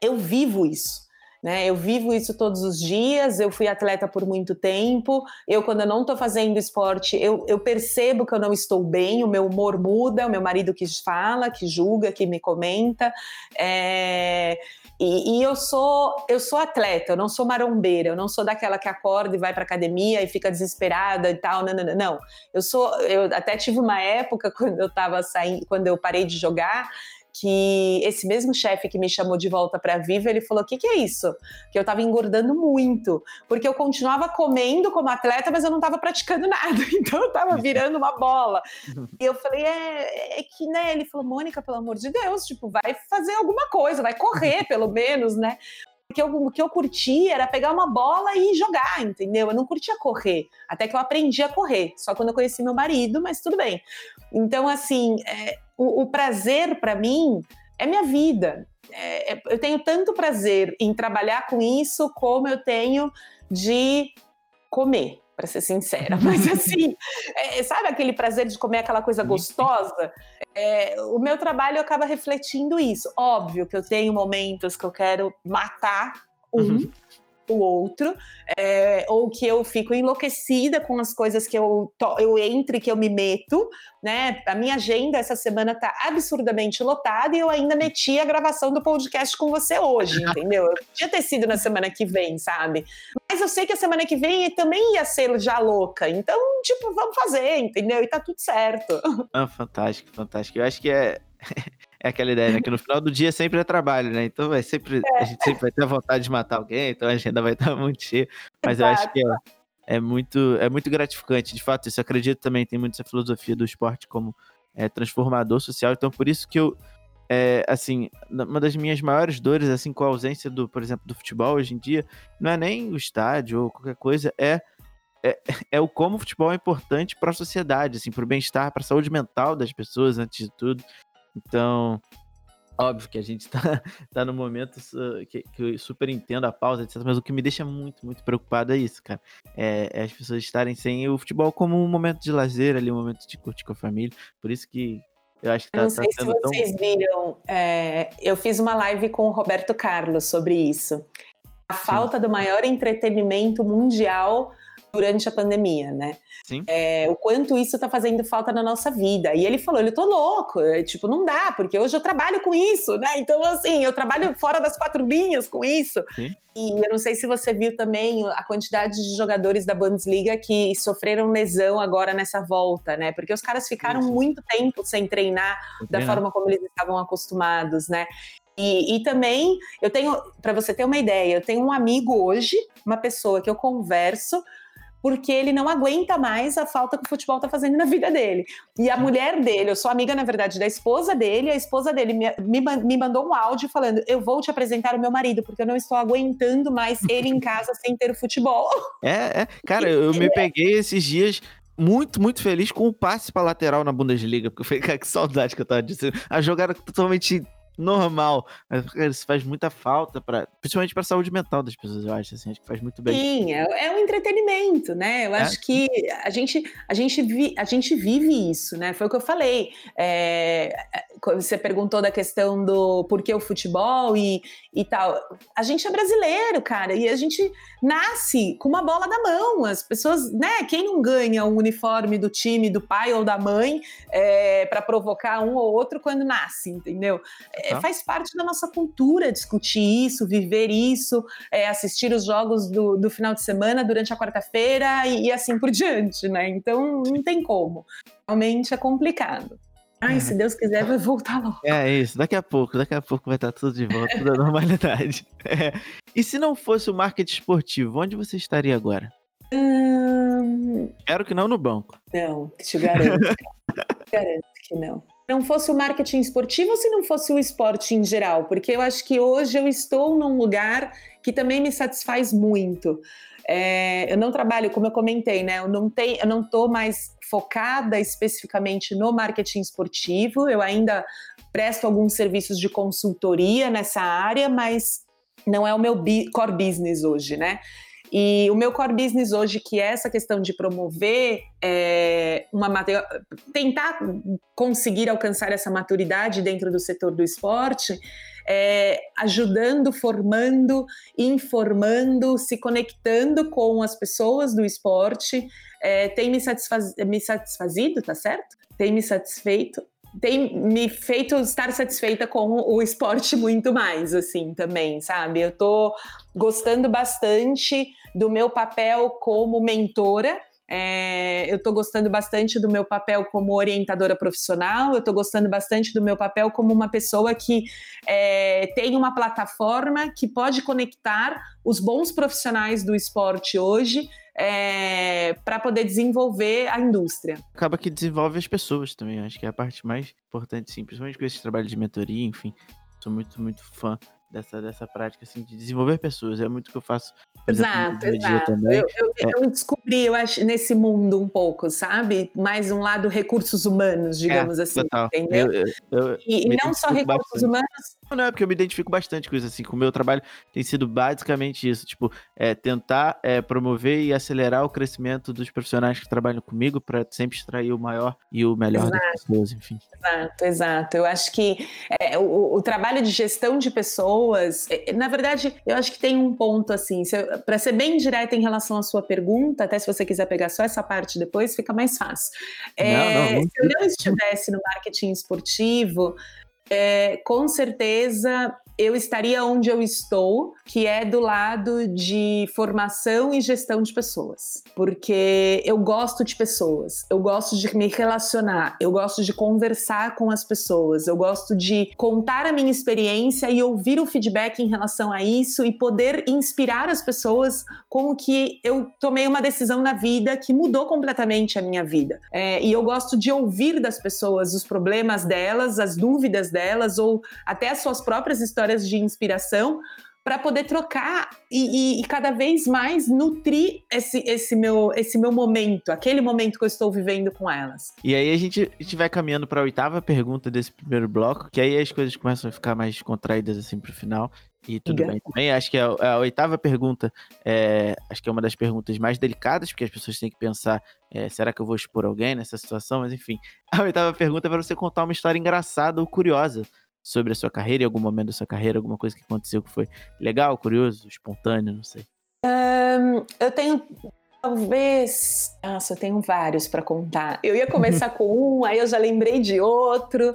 eu vivo isso. Né? Eu vivo isso todos os dias, eu fui atleta por muito tempo. Eu, quando eu não estou fazendo esporte, eu, eu, percebo que eu não estou bem, o meu humor muda, o meu marido que fala, que julga, que me comenta. É... E, e, eu sou eu sou atleta, eu não sou marombeira, eu não sou daquela que acorda e vai para academia e fica desesperada e tal. Não, não, não, não. Eu sou eu até tive uma época quando eu estava saindo, quando eu parei de jogar, que esse mesmo chefe que me chamou de volta para Viva, ele falou: "O que, que é isso? Que eu estava engordando muito, porque eu continuava comendo como atleta, mas eu não estava praticando nada, então eu estava virando uma bola". E eu falei: "É, é que né?" Ele falou: "Mônica, pelo amor de Deus, tipo, vai fazer alguma coisa, vai correr pelo menos, né?" Porque eu, o que eu curtia era pegar uma bola e jogar, entendeu? Eu não curtia correr, até que eu aprendi a correr, só quando eu conheci meu marido, mas tudo bem. Então, assim, é, o, o prazer para mim é minha vida. É, é, eu tenho tanto prazer em trabalhar com isso como eu tenho de comer, para ser sincera. Mas assim, é, sabe aquele prazer de comer aquela coisa gostosa? É, o meu trabalho acaba refletindo isso. Óbvio que eu tenho momentos que eu quero matar um. Uhum o outro, é, ou que eu fico enlouquecida com as coisas que eu, eu entro e que eu me meto, né? A minha agenda essa semana tá absurdamente lotada e eu ainda meti a gravação do podcast com você hoje, entendeu? Eu podia ter sido na semana que vem, sabe? Mas eu sei que a semana que vem também ia ser já louca, então, tipo, vamos fazer, entendeu? E tá tudo certo. Ah, fantástico, fantástico. Eu acho que é é aquela ideia, né? Que no final do dia sempre é trabalho, né? Então vai sempre, é. a gente sempre vai ter vontade de matar alguém, então a agenda vai estar muito cheia. Mas Exato. eu acho que é, é, muito, é muito gratificante. De fato, isso eu acredito também, tem muito essa filosofia do esporte como é, transformador social. Então, por isso que eu, é, assim, uma das minhas maiores dores, assim, com a ausência do, por exemplo, do futebol hoje em dia, não é nem o estádio ou qualquer coisa, é é, é o como o futebol é importante para a sociedade, assim, para o bem-estar, para a saúde mental das pessoas, antes de tudo. Então, óbvio que a gente tá, tá no momento que, que eu super entendo a pausa, etc. Mas o que me deixa muito, muito preocupado é isso, cara. É, é, as pessoas estarem sem o futebol como um momento de lazer ali, um momento de curtir com a família. Por isso que eu acho que tá, eu não tá sei se vocês tão... viram, é, eu fiz uma live com o Roberto Carlos sobre isso. A Sim. falta do maior entretenimento mundial durante a pandemia, né? Sim. É, o quanto isso tá fazendo falta na nossa vida. E ele falou: ele tô louco, é, tipo, não dá, porque hoje eu trabalho com isso, né? Então, assim, eu trabalho fora das quatro linhas com isso. Sim. E eu não sei se você viu também a quantidade de jogadores da Bundesliga que sofreram lesão agora nessa volta, né? Porque os caras ficaram muito tempo sem treinar da forma como eles estavam acostumados, né? E, e, também eu tenho, para você ter uma ideia, eu tenho um amigo hoje, uma pessoa que eu converso porque ele não aguenta mais a falta que o futebol está fazendo na vida dele. E a mulher dele, eu sou amiga, na verdade, da esposa dele, a esposa dele me, me, me mandou um áudio falando: Eu vou te apresentar o meu marido, porque eu não estou aguentando mais ele em casa sem ter o futebol. É, é. Cara, eu me peguei esses dias muito, muito feliz com o passe para lateral na Bundesliga, porque eu falei, cara, que saudade que eu tava dizendo. A jogada totalmente normal. Mas cara, isso faz muita falta, pra, principalmente para a saúde mental das pessoas, eu acho. Assim, acho que faz muito bem. Sim, é, é um entretenimento, né? Eu é. acho que a gente, a, gente vi, a gente vive isso, né? Foi o que eu falei. É, você perguntou da questão do porquê o futebol e, e tal. A gente é brasileiro, cara, e a gente nasce com uma bola na mão. As pessoas, né? Quem não ganha o uniforme do time, do pai ou da mãe, é, para provocar um ou outro quando nasce, entendeu? É, faz parte da nossa cultura discutir isso, viver isso, é, assistir os jogos do, do, final de semana durante a quarta-feira e, e assim por diante, né? Então não tem como. Realmente é complicado. Ai, se Deus quiser, vai voltar logo. É isso, daqui a pouco, daqui a pouco vai estar tudo de volta, tudo à normalidade. É. E se não fosse o marketing esportivo, onde você estaria agora? Hum... Espero que não no banco. Não, te garanto. garanto que não. Não fosse o marketing esportivo ou se não fosse o esporte em geral? Porque eu acho que hoje eu estou num lugar que também me satisfaz muito. É, eu não trabalho, como eu comentei, né? Eu não tenho, eu não estou mais focada especificamente no marketing esportivo. Eu ainda presto alguns serviços de consultoria nessa área, mas não é o meu core business hoje, né? E o meu core business hoje, que é essa questão de promover é, uma tentar conseguir alcançar essa maturidade dentro do setor do esporte, é, ajudando, formando, informando, se conectando com as pessoas do esporte, é, tem me, satisfaz, me satisfazido, tá certo? Tem me satisfeito tem me feito estar satisfeita com o esporte muito mais, assim, também, sabe? Eu tô gostando bastante do meu papel como mentora, é, eu estou gostando bastante do meu papel como orientadora profissional, eu estou gostando bastante do meu papel como uma pessoa que é, tem uma plataforma que pode conectar os bons profissionais do esporte hoje é, para poder desenvolver a indústria. Acaba que desenvolve as pessoas também, acho que é a parte mais importante, sim, principalmente com esse trabalho de mentoria, enfim. Sou muito, muito fã dessa, dessa prática assim, de desenvolver pessoas. É muito o que eu faço. Exato, exato. Eu, eu, é. eu, descobri, eu acho, nesse mundo um pouco, sabe? Mais um lado recursos humanos, é, digamos é, assim. Total. Entendeu? Eu, e, e não só recursos bastante. humanos. Não, é porque eu me identifico bastante com isso, assim, com o meu trabalho tem sido basicamente isso, tipo, é, tentar é, promover e acelerar o crescimento dos profissionais que trabalham comigo para sempre extrair o maior e o melhor exato. das pessoas, enfim. Exato, exato. Eu acho que é, o, o trabalho de gestão de pessoas. É, é, na verdade, eu acho que tem um ponto assim, para ser bem direta em relação à sua pergunta, até se você quiser pegar só essa parte depois, fica mais fácil. É, não, não, se eu não estivesse no marketing esportivo, é, com certeza eu estaria onde eu estou, que é do lado de formação e gestão de pessoas. Porque eu gosto de pessoas, eu gosto de me relacionar, eu gosto de conversar com as pessoas, eu gosto de contar a minha experiência e ouvir o feedback em relação a isso e poder inspirar as pessoas com o que eu tomei uma decisão na vida que mudou completamente a minha vida. É, e eu gosto de ouvir das pessoas os problemas delas, as dúvidas delas ou até as suas próprias histórias histórias de inspiração para poder trocar e, e, e, cada vez mais nutrir esse, esse, meu, esse meu momento, aquele momento que eu estou vivendo com elas. E aí a gente, a gente vai caminhando para a oitava pergunta desse primeiro bloco, que aí as coisas começam a ficar mais contraídas assim para o final. E tudo bem também. Acho que a, a, oitava pergunta é, acho que é uma das perguntas mais delicadas, porque as pessoas têm que pensar: é, será que eu vou expor alguém nessa situação? Mas enfim, a oitava pergunta é para você contar uma história engraçada ou curiosa sobre a sua carreira, em algum momento da sua carreira, alguma coisa que aconteceu que foi legal, curioso, espontâneo, não sei. Um, eu tenho talvez. Nossa, eu tenho vários para contar. Eu ia começar com um, aí eu já lembrei de outro.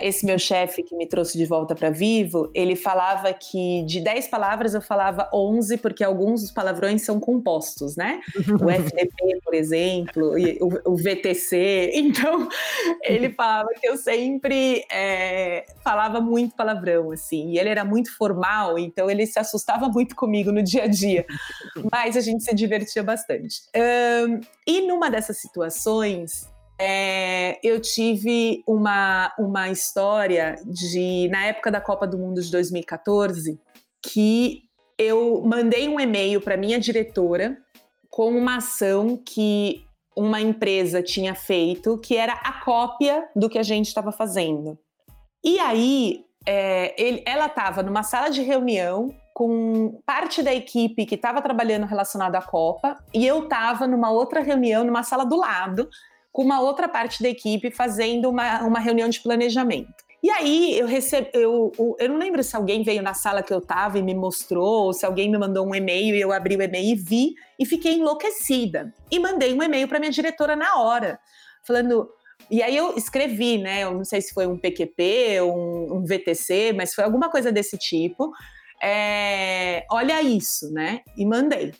Esse meu chefe que me trouxe de volta para Vivo, ele falava que de 10 palavras eu falava 11, porque alguns dos palavrões são compostos, né? O FTP, por exemplo, o, o VTC. Então, ele falava que eu sempre é, falava muito palavrão, assim. E ele era muito formal, então ele se assustava muito comigo no dia a dia. Mas a gente se divertia bastante. Um, e numa dessas situações, é, eu tive uma, uma história de, na época da Copa do Mundo de 2014, que eu mandei um e-mail para minha diretora com uma ação que uma empresa tinha feito, que era a cópia do que a gente estava fazendo. E aí, é, ele, ela estava numa sala de reunião com parte da equipe que estava trabalhando relacionado à Copa, e eu estava numa outra reunião, numa sala do lado, com uma outra parte da equipe fazendo uma, uma reunião de planejamento. E aí eu recebi, eu, eu não lembro se alguém veio na sala que eu estava e me mostrou, ou se alguém me mandou um e-mail e eu abri o e-mail e vi e fiquei enlouquecida. E mandei um e-mail para minha diretora na hora, falando. E aí eu escrevi, né? Eu não sei se foi um PQP, um, um VTC, mas foi alguma coisa desse tipo. É, olha isso, né? E mandei.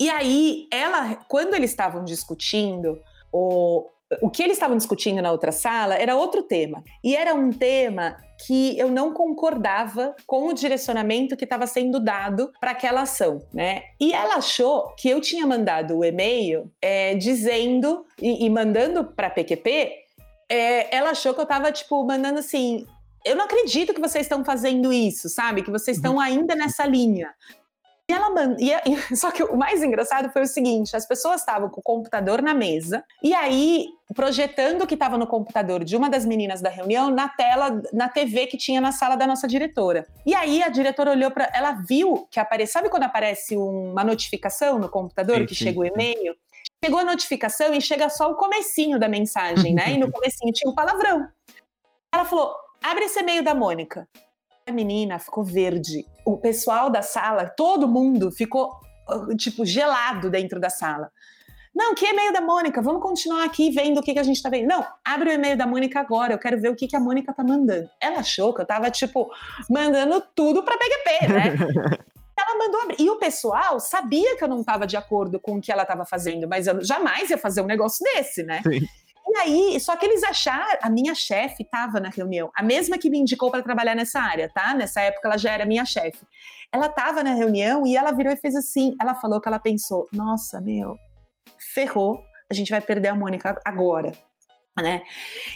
E aí ela, quando eles estavam discutindo, o, o que eles estavam discutindo na outra sala era outro tema. E era um tema que eu não concordava com o direcionamento que estava sendo dado para aquela ação, né? E ela achou que eu tinha mandado o e-mail é, dizendo e, e mandando para a PQP, é, ela achou que eu estava tipo mandando assim. Eu não acredito que vocês estão fazendo isso, sabe? Que vocês estão uhum. ainda nessa linha. E ela manda. Só que o mais engraçado foi o seguinte: as pessoas estavam com o computador na mesa, e aí projetando o que estava no computador de uma das meninas da reunião na tela, na TV que tinha na sala da nossa diretora. E aí a diretora olhou para. Ela viu que aparece. Sabe quando aparece uma notificação no computador sim, que sim. chega o e-mail? Chegou a notificação e chega só o comecinho da mensagem, né? E no comecinho tinha um palavrão. Ela falou: abre esse e-mail da Mônica. A menina ficou verde. O pessoal da sala, todo mundo ficou uh, tipo gelado dentro da sala. Não, que e-mail da Mônica? Vamos continuar aqui vendo o que, que a gente tá vendo. Não, abre o e-mail da Mônica agora, eu quero ver o que, que a Mônica tá mandando. Ela achou que eu tava, tipo, mandando tudo pra PGP, né? ela mandou abrir. E o pessoal sabia que eu não estava de acordo com o que ela estava fazendo, mas eu jamais ia fazer um negócio desse, né? Sim. E aí, só que eles acharam, a minha chefe estava na reunião, a mesma que me indicou para trabalhar nessa área, tá? Nessa época ela já era minha chefe. Ela estava na reunião e ela virou e fez assim, ela falou que ela pensou: "Nossa, meu, ferrou, a gente vai perder a Mônica agora". Né?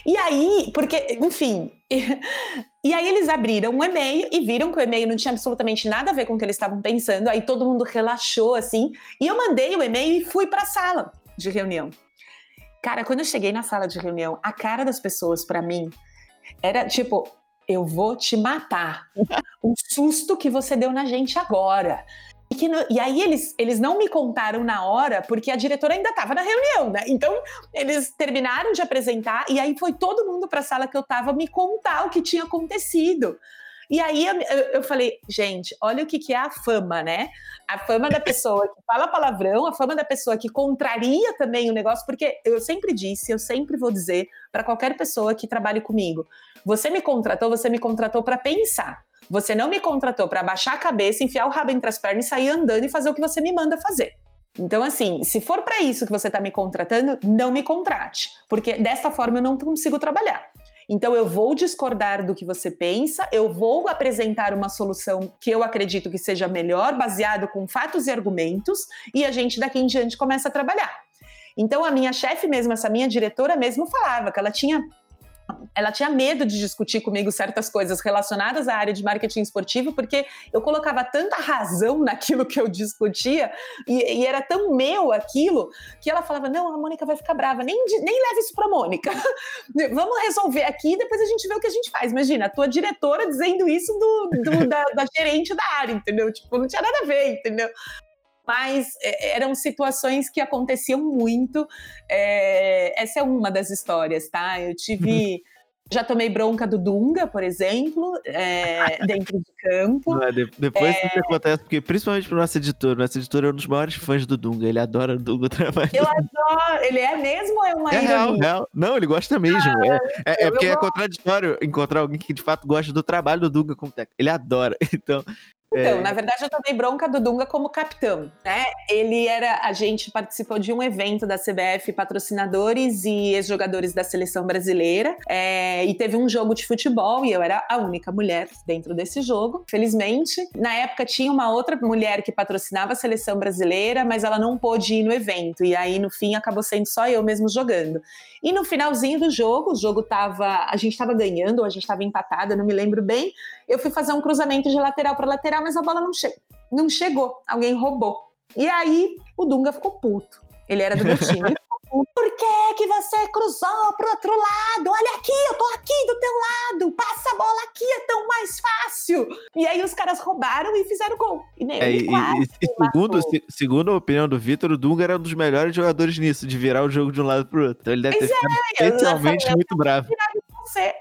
E aí, porque, enfim, e aí eles abriram um e-mail e viram que o e-mail não tinha absolutamente nada a ver com o que eles estavam pensando. Aí todo mundo relaxou assim, e eu mandei o e-mail e fui para a sala de reunião. Cara, quando eu cheguei na sala de reunião, a cara das pessoas para mim era tipo, eu vou te matar. o susto que você deu na gente agora. E, no, e, aí eles, eles não me contaram na hora, porque a diretora ainda estava na reunião, né? Então eles terminaram de apresentar e aí foi todo mundo para a sala que eu estava me contar o que tinha acontecido. E aí eu, eu, falei, gente, olha o que, que é a fama, né? A fama da pessoa que fala palavrão, a fama da pessoa que contraria também o negócio, porque eu sempre disse, eu sempre vou dizer para qualquer pessoa que trabalhe comigo: você me contratou, você me contratou para pensar. Você não me contratou para baixar a cabeça, enfiar o rabo entre as pernas e sair andando e fazer o que você me manda fazer. Então, assim, se for para isso que você está me contratando, não me contrate, porque dessa forma eu não consigo trabalhar. Então, eu vou discordar do que você pensa, eu vou apresentar uma solução que eu acredito que seja melhor, baseado com fatos e argumentos, e a gente daqui em diante começa a trabalhar. Então, a minha chefe mesmo, essa minha diretora mesmo, falava que ela tinha ela tinha medo de discutir comigo certas coisas relacionadas à área de marketing esportivo, porque eu colocava tanta razão naquilo que eu discutia e, e era tão meu aquilo que ela falava: não, a Mônica vai ficar brava, nem, nem leve isso para Mônica. Vamos resolver aqui e depois a gente vê o que a gente faz. Imagina, a tua diretora dizendo isso do, do da, da gerente da área, entendeu? Tipo, não tinha nada a ver, entendeu? mas é, eram situações que aconteciam muito. É, essa é uma das histórias, tá? Eu tive. Já tomei bronca do Dunga, por exemplo, é, dentro de campo. Não, de, depois é... isso acontece, porque principalmente pro nosso editor, nosso editor é um dos maiores fãs do Dunga, ele adora o Dunga trabalho. Eu adoro, ele é mesmo ou é uma é real, real. Não, ele gosta mesmo. Ah, é, é, é porque é contraditório encontrar alguém que de fato gosta do trabalho do Dunga como técnico. Ele adora. Então, então, é... na verdade, eu tomei bronca do Dunga como capitão, né? Ele era, a gente participou de um evento da CBF, patrocinadores e ex-jogadores da seleção brasileira, é, e teve um jogo de futebol e eu era a única mulher dentro desse jogo. Felizmente, na época tinha uma outra mulher que patrocinava a seleção brasileira, mas ela não pôde ir no evento e aí no fim acabou sendo só eu mesmo jogando. E no finalzinho do jogo, o jogo tava, a gente estava ganhando ou a gente estava empatada, não me lembro bem. Eu fui fazer um cruzamento de lateral para lateral, mas a bola não, che não chegou. Alguém roubou. E aí o Dunga ficou puto. Ele era do meu time. Por que que você cruzou pro outro lado? Olha aqui, eu tô aqui do teu lado. Passa a bola aqui, é tão mais fácil. E aí os caras roubaram e fizeram gol. E, é, e, e, segundo, se, segundo a opinião do Vitor, o Dunga era um dos melhores jogadores nisso, de virar o jogo de um lado pro outro. Então ele deve ter ficado é, especialmente muito bravo. Você.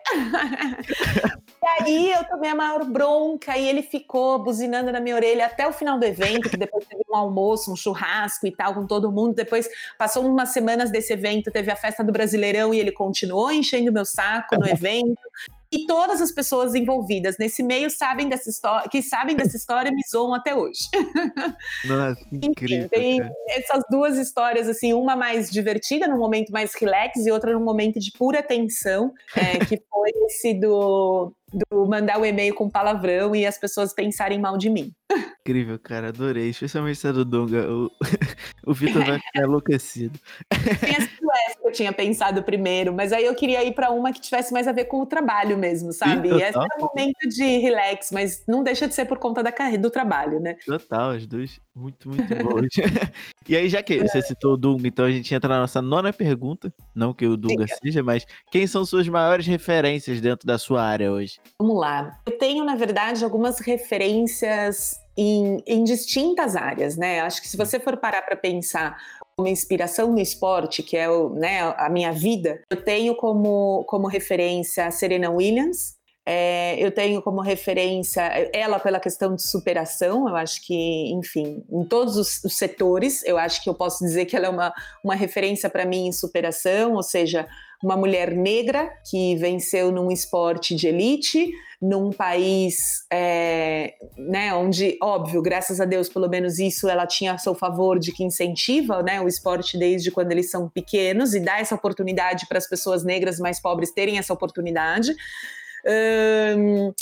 e aí eu tomei a maior bronca e ele ficou buzinando na minha orelha até o final do evento, que depois teve um almoço, um churrasco e tal com todo mundo. Depois passou umas semanas desse evento, teve a festa do Brasileirão e ele continuou enchendo meu saco no evento. E todas as pessoas envolvidas nesse meio sabem dessa história, que sabem dessa história me zoam até hoje. Nossa, incrível. Enfim, tem essas duas histórias, assim, uma mais divertida, num momento mais relax, e outra num momento de pura tensão, é, que foi esse do, do mandar o um e-mail com palavrão e as pessoas pensarem mal de mim. Incrível, cara, adorei. Especialmente essa do Dunga. O, o Vitor vai ficar enlouquecido. Tem essa que eu tinha pensado primeiro, mas aí eu queria ir para uma que tivesse mais a ver com o trabalho mesmo, sabe? Sim, e esse é um momento de relax, mas não deixa de ser por conta da carreira, do trabalho, né? Total, as duas muito, muito boas. e aí, já que você citou o Dunga, então a gente entra na nossa nona pergunta. Não que o Dunga seja, mas quem são suas maiores referências dentro da sua área hoje? Vamos lá. Eu tenho, na verdade, algumas referências em, em distintas áreas, né? Acho que se você for parar para pensar uma inspiração no esporte, que é o, né, a minha vida, eu tenho como, como referência a Serena Williams. É, eu tenho como referência ela pela questão de superação, eu acho que, enfim, em todos os, os setores, eu acho que eu posso dizer que ela é uma, uma referência para mim em superação, ou seja, uma mulher negra que venceu num esporte de elite, num país é, né, onde, óbvio, graças a Deus, pelo menos isso ela tinha a seu favor de que incentiva né, o esporte desde quando eles são pequenos e dá essa oportunidade para as pessoas negras mais pobres terem essa oportunidade. Um,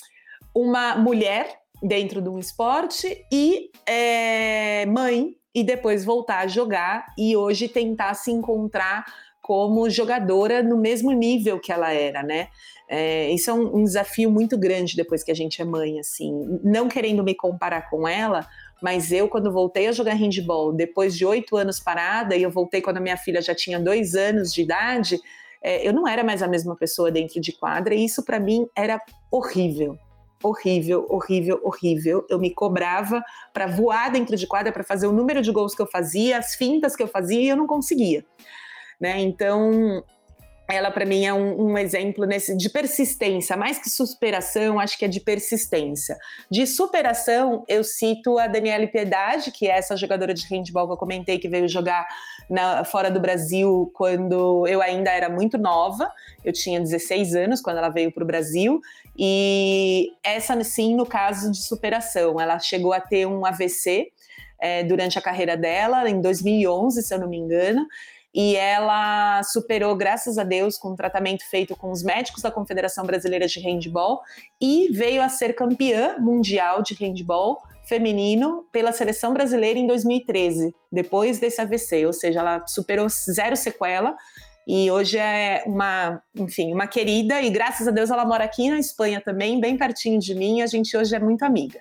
uma mulher dentro de um esporte e é, mãe e depois voltar a jogar e hoje tentar se encontrar como jogadora no mesmo nível que ela era, né? É, isso é um, um, desafio muito grande depois que a gente é mãe, assim. Não querendo me comparar com ela, mas eu, quando voltei a jogar handball, depois de oito anos parada, e eu voltei quando a minha filha já tinha dois anos de idade, é, eu não era mais a mesma pessoa dentro de quadra, e isso para mim era horrível. Horrível, horrível, horrível. Eu me cobrava para voar dentro de quadra, para fazer o número de gols que eu fazia, as fintas que eu fazia, e eu não conseguia né? Então, ela para mim é um, um, exemplo nesse de persistência, mais que superação, acho que é de persistência. De superação, eu cito a Daniele Piedade, que é essa jogadora de handball que eu comentei que veio jogar na, fora do Brasil quando eu ainda era muito nova. Eu tinha 16 anos quando ela veio para o Brasil. E essa, sim, no caso de superação, ela chegou a ter um AVC é, durante a carreira dela, em 2011, se eu não me engano e ela superou, graças a Deus, com um tratamento feito com os médicos da Confederação Brasileira de Handball e veio a ser campeã mundial de handball feminino pela seleção brasileira em 2013, depois desse AVC, ou seja, ela superou zero sequela e hoje é uma, enfim, uma querida e graças a Deus ela mora aqui na Espanha também, bem pertinho de mim, a gente hoje é muito amiga.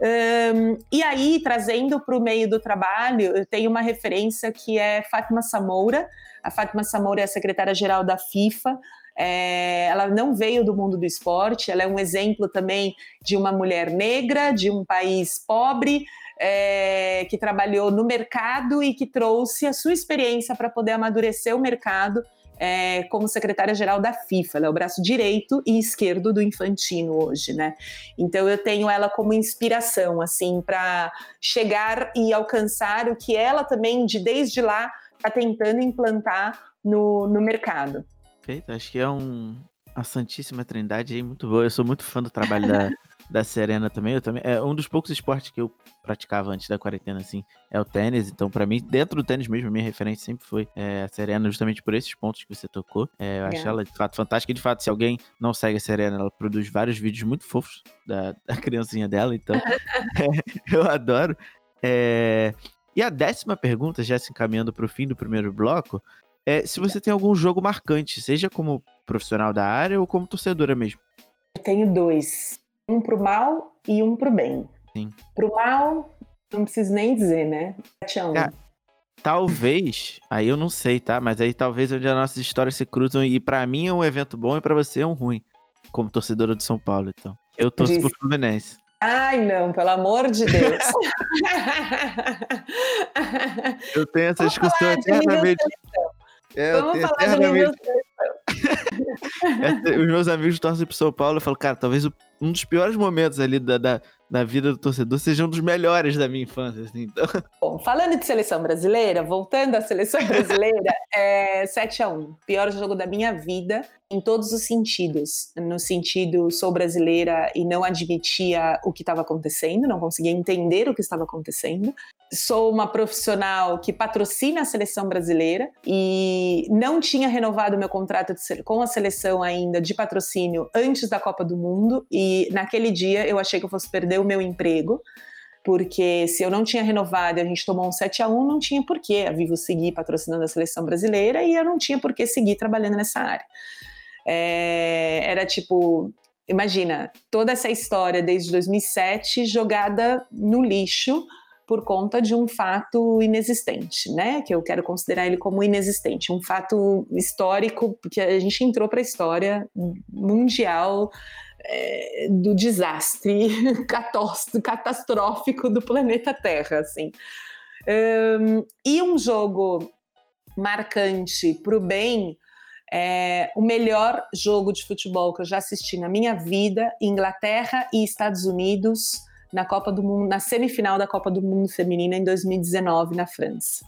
Um, e aí, trazendo para o meio do trabalho, eu tenho uma referência que é Fátima Samoura. A Fátima Samoura é a secretária-geral da FIFA. É, ela não veio do mundo do esporte, ela é um exemplo também de uma mulher negra, de um país pobre, é, que trabalhou no mercado e que trouxe a sua experiência para poder amadurecer o mercado é, como secretária-geral da FIFA. Ela é o braço direito e esquerdo do Infantino hoje, né? Então eu tenho ela como inspiração, assim, para chegar e alcançar o que ela também, de desde lá, está tentando implantar no, no mercado. Perfeito, acho que é um, a Santíssima Trindade aí muito boa. Eu sou muito fã do trabalho da, da Serena também. Eu também. É um dos poucos esportes que eu praticava antes da quarentena, assim, é o tênis. Então, para mim, dentro do tênis mesmo, a minha referência sempre foi é, a Serena, justamente por esses pontos que você tocou. É, eu acho é. ela, de fato, fantástica. E, de fato, se alguém não segue a Serena, ela produz vários vídeos muito fofos da, da criancinha dela. Então, é, eu adoro. É, e a décima pergunta, já se encaminhando para o fim do primeiro bloco, é se você tem algum jogo marcante, seja como profissional da área ou como torcedora mesmo. Eu tenho dois. Um pro mal e um pro bem. Sim. Pro mal, não preciso nem dizer, né? 7 a 1. É, talvez, aí eu não sei, tá? Mas aí talvez onde as nossas histórias se cruzam e para mim é um evento bom e para você é um ruim, como torcedora do São Paulo, então. Eu torço Diz... pro Fluminense. Ai, não, pelo amor de Deus. eu tenho essa discussão eternamente. É, Vamos tenho eternamente. É, os meus amigos torcem pro São Paulo. Eu falo, cara, talvez um dos piores momentos ali da, da, da, vida do torcedor seja um dos melhores da minha infância. Assim, então... Bom, falando de seleção brasileira, voltando à seleção brasileira, é 7x1. Pior jogo da minha vida em todos os sentidos. No sentido, sou brasileira e não admitia o que estava acontecendo, não conseguia entender o que estava acontecendo. Sou uma profissional que patrocina a seleção brasileira e não tinha renovado meu contrato com a seleção ainda de patrocínio antes da Copa do Mundo. E naquele dia eu achei que eu fosse perder o meu emprego porque se eu não tinha renovado e a gente tomou um 7 a 1 não tinha porquê a Vivo seguir patrocinando a seleção brasileira e eu não tinha por que seguir trabalhando nessa área. É, era tipo, imagina, toda essa história desde 2007 jogada no lixo por conta de um fato inexistente, né? Que eu quero considerar ele como inexistente, um fato histórico, porque a gente entrou para a história mundial é, do desastre catastrófico do planeta Terra, assim. Um, e um jogo marcante para o bem é, o melhor jogo de futebol que eu já assisti na minha vida, Inglaterra e Estados Unidos na Copa do Mundo, na semifinal da Copa do Mundo Feminina em 2019 na França.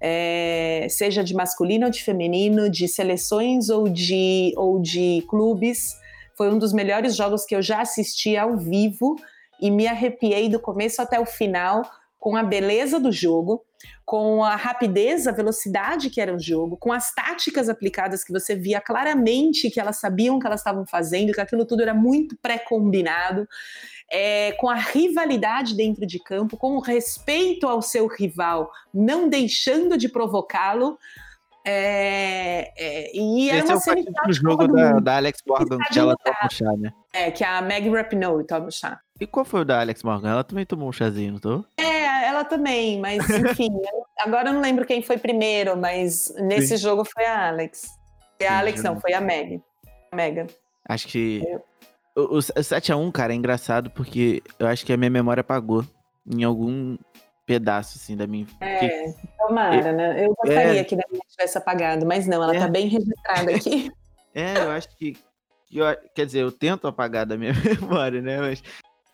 É, seja de masculino ou de feminino, de seleções ou de, ou de clubes, foi um dos melhores jogos que eu já assisti ao vivo e me arrepiei do começo até o final com a beleza do jogo, com a rapidez, a velocidade que era o jogo, com as táticas aplicadas que você via claramente que elas sabiam que elas estavam fazendo, que aquilo tudo era muito pré-combinado, é, com a rivalidade dentro de campo, com o respeito ao seu rival, não deixando de provocá-lo. É, é, e Esse é uma é o jogo da, da, Alex Morgan que ela toma chá, né? É, que a Meg Rapinoe toma chá. E qual foi o da Alex Morgan? Ela também tomou um chazinho, não tô? É, ela também, mas enfim, agora eu não lembro quem foi primeiro, mas nesse Sim. jogo foi a Alex. Foi a Alex, não, foi a Meg. A Megan. Acho que. O, o 7x1, cara, é engraçado porque eu acho que a minha memória apagou em algum pedaço, assim, da minha. É, tomara, né? Eu gostaria é... que da minha tivesse apagado, mas não, ela tá é... tá bem registrada aqui. É, eu acho que. Eu, quer dizer, eu tento apagar da minha memória, né? Mas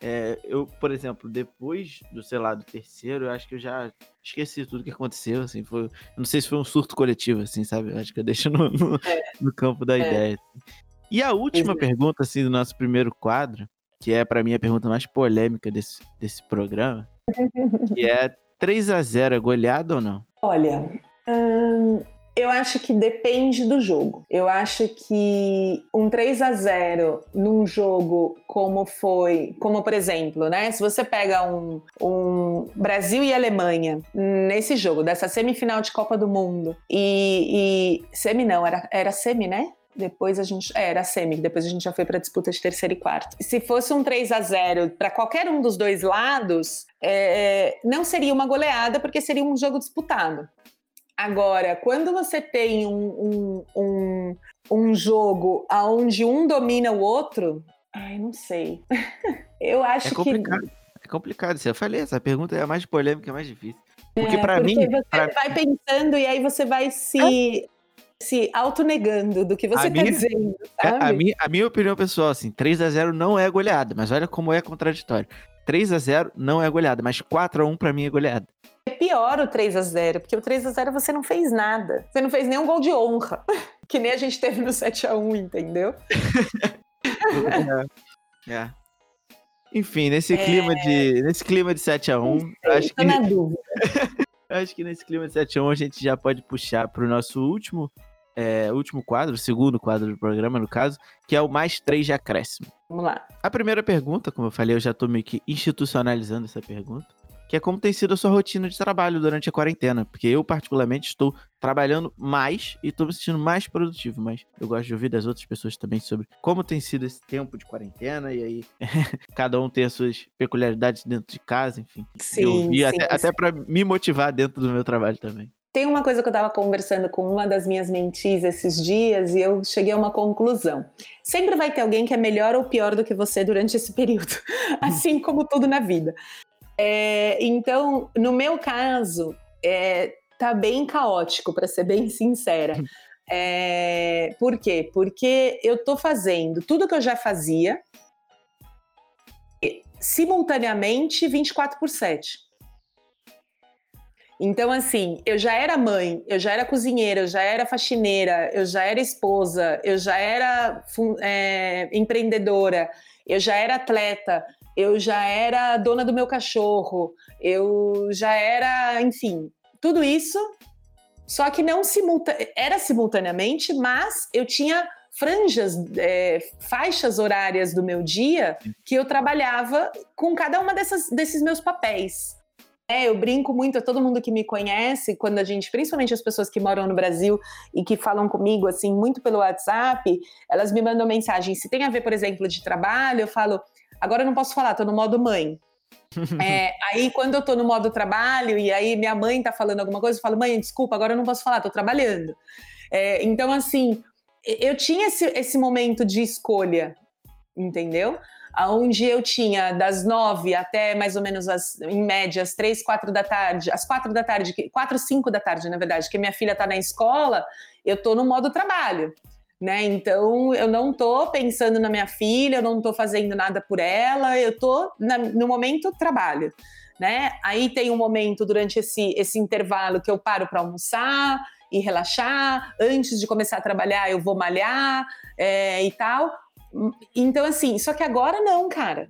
é, eu, por exemplo, depois do, sei lá, do terceiro, eu acho que eu já esqueci tudo que aconteceu, assim, foi, não sei se foi um surto coletivo, assim, sabe? Eu acho que eu deixo no, no, é. no campo da é. ideia. Assim. E a última pergunta, assim, do nosso primeiro quadro, que é para mim a pergunta mais polêmica desse, desse programa, que é 3 a 0 goleada ou não? Olha, hum, eu acho que depende do jogo. Eu acho que um 3 a 0 num jogo como foi, como por exemplo, né? Se você pega um, um Brasil e Alemanha nesse jogo, dessa semifinal de Copa do Mundo, e, e semi não, era, era semi, né? Depois a gente. É, era semi, depois a gente já foi para disputa de terceiro e quarto. Se fosse um 3 a 0 para qualquer um dos dois lados, é, não seria uma goleada, porque seria um jogo disputado. Agora, quando você tem um, um, um, um jogo onde um domina o outro, ai, não sei. Eu acho é complicado. que. É complicado, eu falei, essa pergunta é a mais polêmica, é a mais difícil. Porque é, para mim. Você pra... vai pensando e aí você vai se. Se auto-negando do que você está dizendo. É, sabe? A, minha, a minha opinião pessoal, assim, 3 a 0 não é goleada, mas olha como é contraditório. 3 a 0 não é goleada, mas 4 a 1 para mim é goleada. É pior o 3 a 0 porque o 3 a 0 você não fez nada. Você não fez nenhum gol de honra, que nem a gente teve no 7 a 1 entendeu? é. é. Enfim, nesse é... clima de nesse clima de 7 a 1, Sei, acho que na dúvida. acho que nesse clima de 7 a 1 a gente já pode puxar para o nosso último é, último quadro, segundo quadro do programa, no caso, que é o mais três de acréscimo. Vamos lá. A primeira pergunta, como eu falei, eu já tô meio que institucionalizando essa pergunta, que é como tem sido a sua rotina de trabalho durante a quarentena. Porque eu, particularmente, estou trabalhando mais e estou me sentindo mais produtivo. Mas eu gosto de ouvir das outras pessoas também sobre como tem sido esse tempo de quarentena. E aí, cada um tem as suas peculiaridades dentro de casa, enfim. Sim, eu sim, até, até para me motivar dentro do meu trabalho também. Tem uma coisa que eu estava conversando com uma das minhas mentis esses dias e eu cheguei a uma conclusão. Sempre vai ter alguém que é melhor ou pior do que você durante esse período, assim como tudo na vida. É, então, no meu caso, é, tá bem caótico, para ser bem sincera. É, por quê? Porque eu estou fazendo tudo que eu já fazia simultaneamente 24 por 7. Então, assim, eu já era mãe, eu já era cozinheira, eu já era faxineira, eu já era esposa, eu já era é, empreendedora, eu já era atleta, eu já era dona do meu cachorro, eu já era, enfim, tudo isso, só que não simulta era simultaneamente, mas eu tinha franjas, é, faixas horárias do meu dia que eu trabalhava com cada uma dessas, desses meus papéis. É, eu brinco muito, todo mundo que me conhece, quando a gente, principalmente as pessoas que moram no Brasil e que falam comigo, assim, muito pelo WhatsApp, elas me mandam mensagem. Se tem a ver, por exemplo, de trabalho, eu falo, agora eu não posso falar, tô no modo mãe. é, aí, quando eu tô no modo trabalho e aí minha mãe tá falando alguma coisa, eu falo, mãe, desculpa, agora eu não posso falar, tô trabalhando. É, então, assim, eu tinha esse, esse momento de escolha, entendeu? onde eu tinha das nove até mais ou menos as, em média, as três, quatro da tarde, às quatro da tarde, quatro, cinco da tarde, na verdade, que minha filha está na escola, eu estou no modo trabalho. Né? Então eu não estou pensando na minha filha, eu não estou fazendo nada por ela, eu estou no momento trabalho. Né? Aí tem um momento durante esse, esse intervalo que eu paro para almoçar e relaxar. Antes de começar a trabalhar, eu vou malhar é, e tal. Então, assim, só que agora não, cara.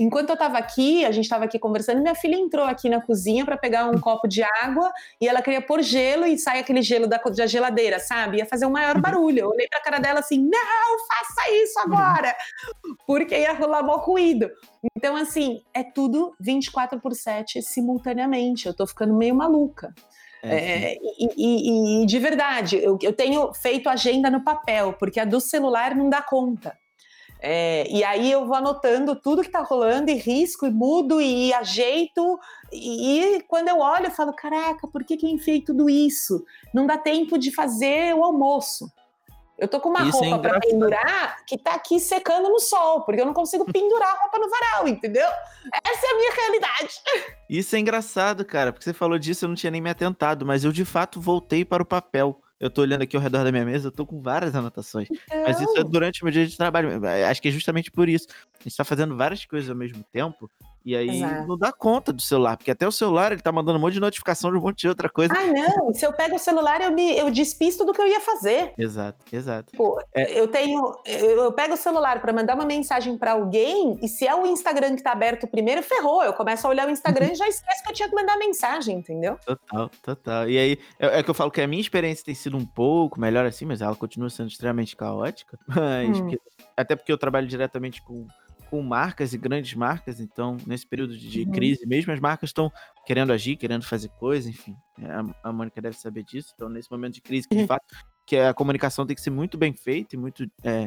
Enquanto eu tava aqui, a gente tava aqui conversando, minha filha entrou aqui na cozinha para pegar um copo de água e ela queria pôr gelo e sai aquele gelo da, da geladeira, sabe? Ia fazer um maior uhum. barulho. Eu olhei pra cara dela assim: não, faça isso agora! Porque ia rolar mó ruído. Então, assim, é tudo 24 por 7 simultaneamente. Eu tô ficando meio maluca. É, é, e, e, e, de verdade, eu, eu, tenho feito agenda no papel, porque a do celular não dá conta. É, e aí eu vou anotando tudo que está rolando e risco e mudo e ajeito. E, e quando eu olho, eu falo: caraca, por que, que eu enfiei tudo isso? Não dá tempo de fazer o almoço. Eu tô com uma Isso é roupa é para pendurar que tá aqui secando no sol, porque eu não consigo pendurar a roupa no varal, entendeu? Essa é a minha realidade. Isso é engraçado, cara, porque você falou disso, eu não tinha nem me atentado, mas eu de fato voltei para o papel. Eu tô olhando aqui ao redor da minha mesa, eu tô com várias anotações. Então... Mas isso é então. durante o meu dia de trabalho. Acho que é justamente por isso. A gente tá fazendo várias coisas ao mesmo tempo e aí Exato. não dá conta do celular, porque até o celular ele tá mandando um monte de notificação de um monte de outra coisa. Ah, não. Se eu pego o celular, eu me eu despisto do que eu ia fazer. Exato, exato. Pô, é... eu tenho. Eu pego o celular para mandar uma mensagem para alguém, e se é o Instagram que tá aberto primeiro, ferrou. Eu começo a olhar o Instagram e já esqueço que eu tinha que mandar mensagem, entendeu? Total, total. E aí, é, é, que eu falo que a minha experiência tem sido um pouco melhor assim, mas ela continua sendo extremamente caótica. Mas hum. porque, até porque eu trabalho diretamente com com marcas e grandes marcas, então nesse período de uhum. crise, mesmo as marcas estão querendo agir, querendo fazer coisas, enfim, é, a, a Mônica deve saber disso. Então nesse momento de crise, que de uhum. fato que a comunicação tem que ser muito bem feita e muito é,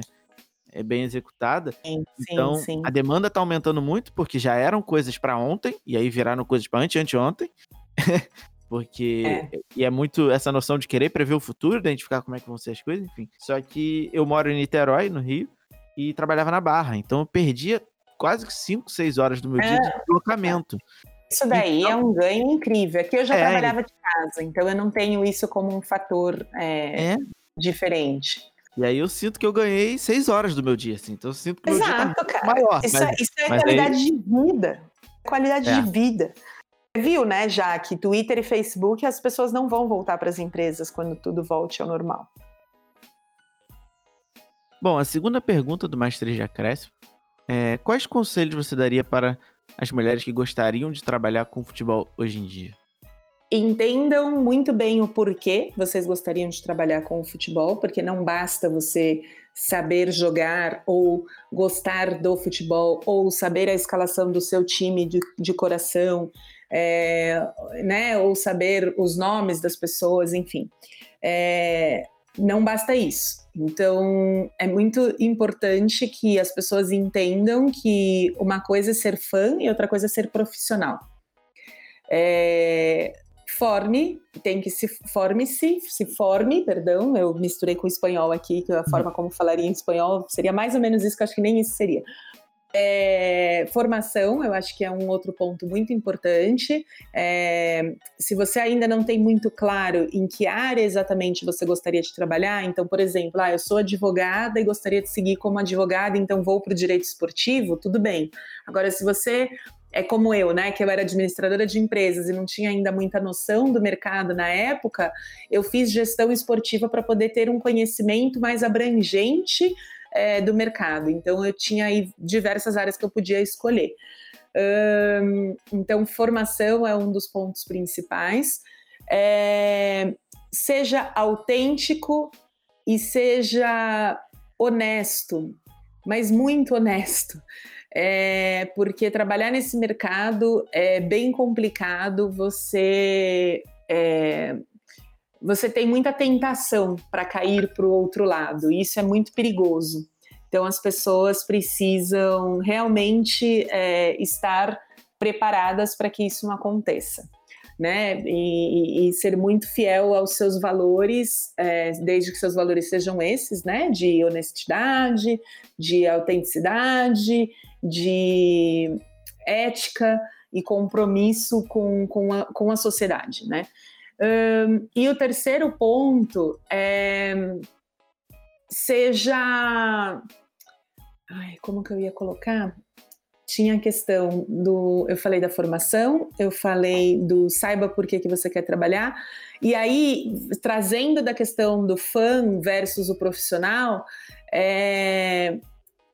é bem executada. Sim, então sim, sim. a demanda está aumentando muito porque já eram coisas para ontem e aí viraram coisas para ante anteontem. porque é. e é muito essa noção de querer prever o futuro, identificar como é que vão ser as coisas, enfim. Só que eu moro em Niterói, no Rio, e trabalhava na Barra. Então eu perdia quase 5, 6 horas do meu é. dia de deslocamento. Isso daí então, é um ganho incrível. Aqui eu já é, trabalhava de casa, então eu não tenho isso como um fator é, é. diferente. E aí eu sinto que eu ganhei seis horas do meu dia, assim. Então eu sinto que o meu Exato, dia tá cara. maior. Isso, mas, isso é qualidade aí... de vida. Qualidade é. de vida. Viu, né, já que Twitter e Facebook as pessoas não vão voltar para as empresas quando tudo volte ao normal. Bom, a segunda pergunta do Mais 3 de é quais conselhos você daria para as mulheres que gostariam de trabalhar com futebol hoje em dia? Entendam muito bem o porquê vocês gostariam de trabalhar com o futebol, porque não basta você saber jogar ou gostar do futebol ou saber a escalação do seu time de, de coração, é, né, ou saber os nomes das pessoas, enfim. É, não basta isso. Então, é muito importante que as pessoas entendam que uma coisa é ser fã e outra coisa é ser profissional. É, forme, tem que se forme-se, se forme, perdão, eu misturei com espanhol aqui, que a forma como falaria em espanhol seria mais ou menos isso, que eu acho que nem isso seria. É, formação, eu acho que é um outro ponto muito importante. É, se você ainda não tem muito claro em que área exatamente você gostaria de trabalhar, então, por exemplo, ah, eu sou advogada e gostaria de seguir como advogada, então vou para o direito esportivo, tudo bem. Agora, se você é como eu, né, que eu era administradora de empresas e não tinha ainda muita noção do mercado na época, eu fiz gestão esportiva para poder ter um conhecimento mais abrangente é, do mercado. Então, eu tinha aí diversas áreas que eu podia escolher. Um, então, formação é um dos pontos principais. É, seja autêntico e seja honesto, mas muito honesto é, porque trabalhar nesse mercado é bem complicado. Você é, você tem muita tentação para cair para o outro lado. E isso é muito perigoso. Então as pessoas precisam realmente é, estar preparadas para que isso não aconteça né? E, e, ser muito fiel aos seus valores, é, desde que seus valores sejam esses, né? De honestidade, de autenticidade, de ética e compromisso com, com, a, com a sociedade, né? Um, e o terceiro ponto é seja Ai, como que eu ia colocar? tinha a questão do. Eu falei da formação, eu falei do saiba por que, que você quer trabalhar, e aí, trazendo da questão do fã versus o profissional, é,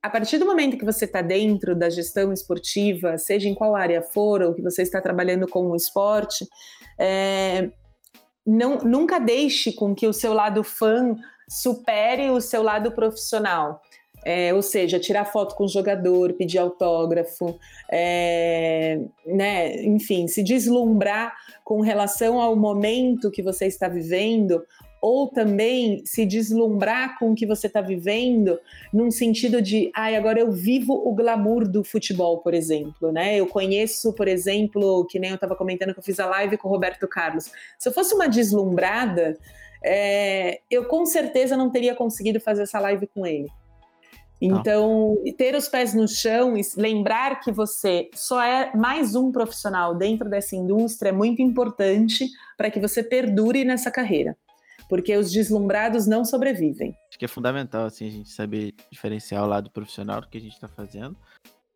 a partir do momento que você está dentro da gestão esportiva, seja em qual área for, ou que você está trabalhando com o esporte, é, não, nunca deixe com que o seu lado fã supere o seu lado profissional. É, ou seja, tirar foto com o jogador, pedir autógrafo, é, né, enfim, se deslumbrar com relação ao momento que você está vivendo, ou também se deslumbrar com o que você está vivendo, num sentido de, ai, agora eu vivo o glamour do futebol, por exemplo, né? Eu conheço, por exemplo, que nem eu estava comentando que eu fiz a live com o Roberto Carlos. Se eu fosse uma deslumbrada, é, eu com certeza não teria conseguido fazer essa live com ele. Então, ter os pés no chão e lembrar que você só é mais um profissional dentro dessa indústria é muito importante para que você perdure nessa carreira. Porque os deslumbrados não sobrevivem. Acho que é fundamental assim, a gente saber diferenciar o lado profissional do que a gente está fazendo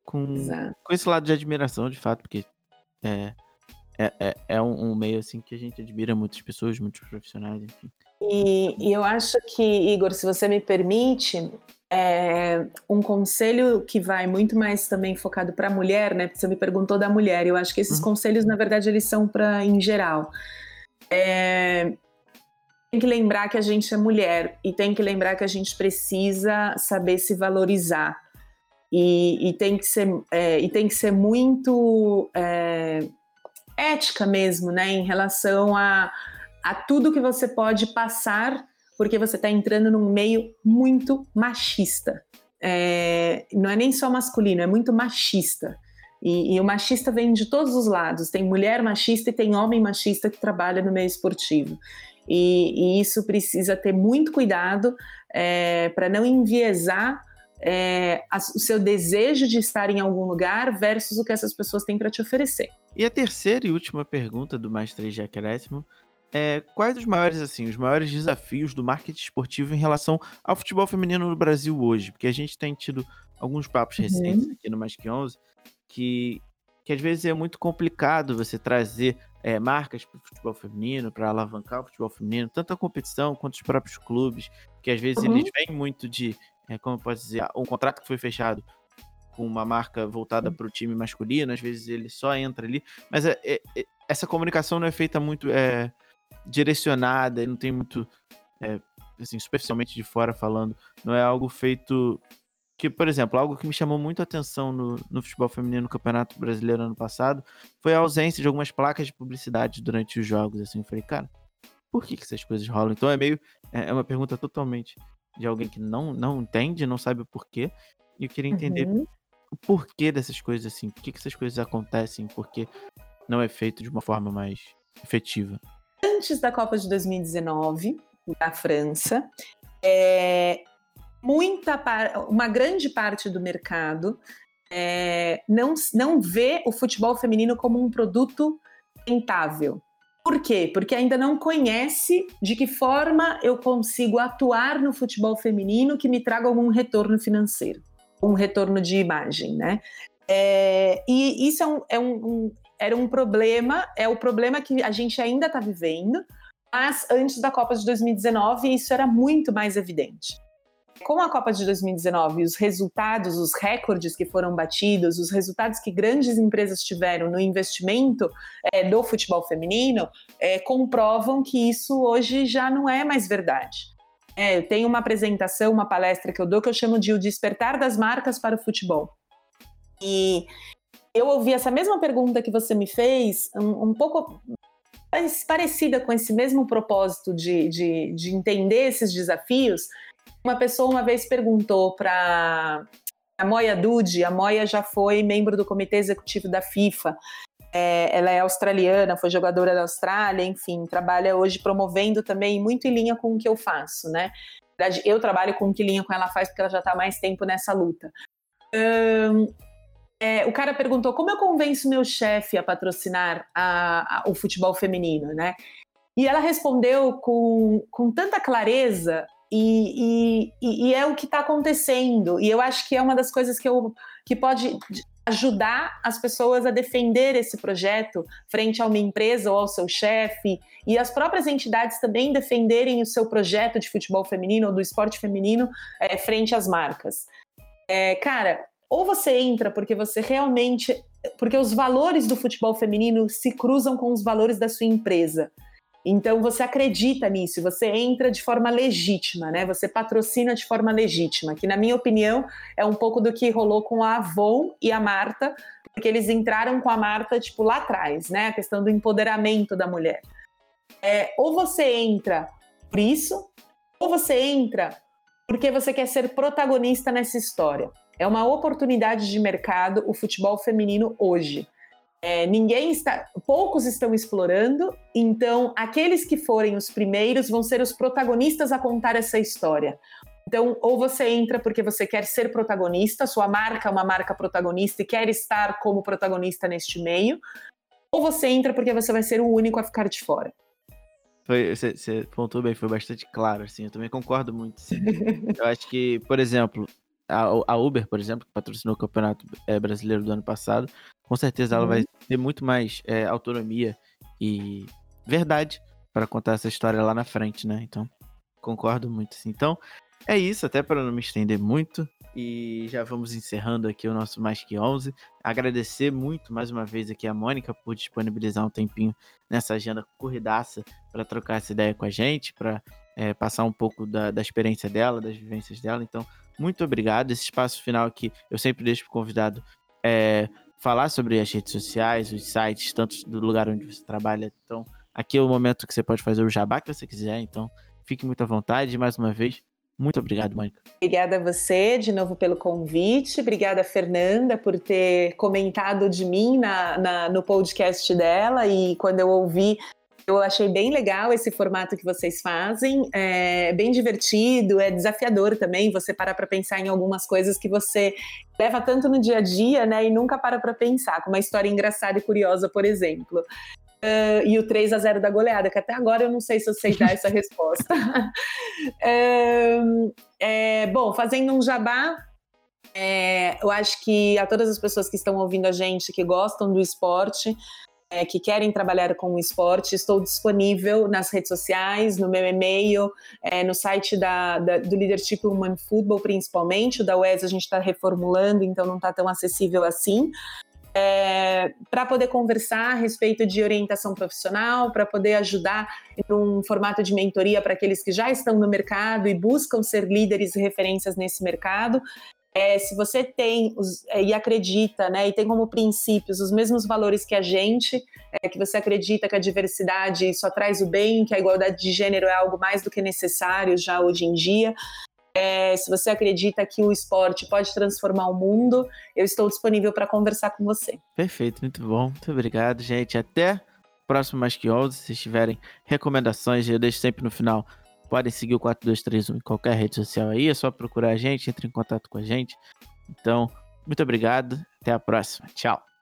com, com esse lado de admiração, de fato, porque é, é, é, é um, um, meio assim que a gente admira muitas pessoas, muitos profissionais, enfim. E, e eu acho que, Igor, se você me permite, é, um conselho que vai muito mais também focado para a mulher, né? Porque você me perguntou da mulher. Eu acho que esses uhum. conselhos, na verdade, eles são para em geral. É, tem que lembrar que a gente é mulher e tem que lembrar que a gente precisa saber se valorizar e, e tem que ser é, e tem que ser muito é, ética mesmo, né? Em relação a, a tudo que você pode passar porque você está entrando num meio muito machista. É, não é nem só masculino, é muito machista. E, e, o machista vem de todos os lados. Tem mulher machista e tem homem machista que trabalha no meio esportivo. E, e isso precisa ter muito cuidado é, para não enviesar é, a, o seu desejo de estar em algum lugar versus o que essas pessoas têm para te oferecer. E a terceira e última pergunta do Mais 3 de Acréscimo é, quais os maiores, assim, os maiores desafios do marketing esportivo em relação ao futebol feminino no Brasil hoje? Porque a gente tem tido alguns papos uhum. recentes aqui no Mais Que 11 que, que às vezes é muito complicado você trazer é, marcas para o futebol feminino, para alavancar o futebol feminino, tanto a competição quanto os próprios clubes, que às vezes uhum. eles vêm muito de, é, como eu posso dizer, um contrato que foi fechado com uma marca voltada para o time masculino, às vezes ele só entra ali, mas é, é, é essa comunicação não é feita muito é, direcionada, não tem muito, é, assim, superficialmente de fora falando, não é algo feito que, por exemplo, algo que me chamou muito a atenção no, no futebol feminino no Campeonato Brasileiro ano passado foi a ausência de algumas placas de publicidade durante os jogos. Assim, eu falei, cara, por que, que essas coisas rolam? Então é meio. É, é uma pergunta totalmente de alguém que não, não entende, não sabe o porquê. E eu queria entender uhum. o porquê dessas coisas assim. Por que, que essas coisas acontecem? Porque não é feito de uma forma mais efetiva. Antes da Copa de 2019, na França, é, muita uma grande parte do mercado é, não, não vê o futebol feminino como um produto rentável. Por quê? Porque ainda não conhece de que forma eu consigo atuar no futebol feminino que me traga algum retorno financeiro, um retorno de imagem, né? É, e isso é um, é um, um, era um problema, é o problema que a gente ainda está vivendo, mas antes da Copa de 2019 isso era muito mais evidente com a Copa de 2019, os resultados, os recordes que foram batidos, os resultados que grandes empresas tiveram no investimento é, do futebol feminino, é, comprovam que isso hoje já não é mais verdade. É, eu tenho uma apresentação, uma palestra que eu dou que eu chamo de O Despertar das Marcas para o Futebol. E eu ouvi essa mesma pergunta que você me fez, um, um pouco parecida com esse mesmo propósito de, de, de entender esses desafios, uma pessoa uma vez perguntou para a Moya Dudi, a Moya já foi membro do comitê executivo da FIFA, é, ela é australiana, foi jogadora da Austrália, enfim, trabalha hoje promovendo também muito em linha com o que eu faço, né? Eu trabalho com o que linha com ela faz porque ela já está mais tempo nessa luta. É, o cara perguntou como eu convenço meu chefe a patrocinar a, a, o futebol feminino, né? E ela respondeu com, com tanta clareza e, e, e é o que está acontecendo. E eu acho que é uma das coisas que, eu, que pode ajudar as pessoas a defender esse projeto frente a uma empresa ou ao seu chefe e as próprias entidades também defenderem o seu projeto de futebol feminino ou do esporte feminino é, frente às marcas. É, cara, ou você entra porque você realmente. Porque os valores do futebol feminino se cruzam com os valores da sua empresa. Então você acredita nisso, você entra de forma legítima, né? Você patrocina de forma legítima, que na minha opinião é um pouco do que rolou com a Avon e a Marta, porque eles entraram com a Marta tipo lá atrás, né? A questão do empoderamento da mulher. É, ou você entra por isso, ou você entra porque você quer ser protagonista nessa história. É uma oportunidade de mercado o futebol feminino hoje. É, ninguém está, poucos estão explorando, então aqueles que forem os primeiros vão ser os protagonistas a contar essa história. Então, ou você entra porque você quer ser protagonista, sua marca é uma marca protagonista e quer estar como protagonista neste meio, ou você entra porque você vai ser o único a ficar de fora. Foi, você, você pontuou bem, foi bastante claro, assim, eu também concordo muito. Assim. eu acho que, por exemplo, a, a, Uber, por exemplo, que patrocinou o Campeonato é, Brasileiro do ano passado, com certeza ela uhum. vai ter muito mais é, autonomia e verdade para contar essa história lá na frente, né? Então, concordo muito. Sim. Então, é isso, até para não me estender muito. E já vamos encerrando aqui o nosso Mais Que 11. Agradecer muito mais uma vez aqui a Mônica por disponibilizar um tempinho nessa agenda corridaça para trocar essa ideia com a gente, para é, passar um pouco da, da experiência dela, das vivências dela. Então, muito obrigado. Esse espaço final aqui eu sempre deixo para o convidado é, falar sobre as redes sociais, os sites, tanto do lugar onde você trabalha. Então, aqui é o momento que você pode fazer o jabá que você quiser. Então, fique muito à vontade. Mais uma vez, muito obrigado, Mônica. Obrigada a você de novo pelo convite. Obrigada, Fernanda, por ter comentado de mim na, na, no podcast dela. E quando eu ouvi Eu achei bem legal esse formato que vocês fazem, é bem divertido, é desafiador também. Você para para pensar em algumas coisas que você leva tanto no dia a dia, né? E nunca para para pensar, como uma história engraçada e curiosa, por exemplo. Uh, e o 3 a 0 da goleada, que até agora eu não sei se eu sei dar essa resposta. uh, é, bom, fazendo um jabá, é, eu acho que a todas as pessoas que estão ouvindo a gente, que gostam do esporte, é, que querem trabalhar com o esporte, estou disponível nas redes sociais, no meu e-mail, é, no site da, da, do Leadership Human Football, principalmente. O da UES a gente está reformulando, então não está tão acessível assim. É, para poder conversar a respeito de orientação profissional, para poder ajudar num formato de mentoria para aqueles que já estão no mercado e buscam ser líderes e referências nesse mercado. É, se você tem os, é, e acredita, né, e tem como princípios os mesmos valores que a gente, é, que você acredita que a diversidade só traz o bem, que a igualdade de gênero é algo mais do que necessário já hoje em dia, é, se você acredita que o esporte pode transformar o mundo, eu estou disponível para conversar com você. Perfeito, muito bom. Muito obrigado, gente. Até o próximo Mais Que 11. Se tiverem recomendações, eu deixo sempre no final podem seguir o 4231 em qualquer rede social aí, é só procurar a gente, entre em contato com a gente. Então, muito obrigado, até a próxima. Tchau.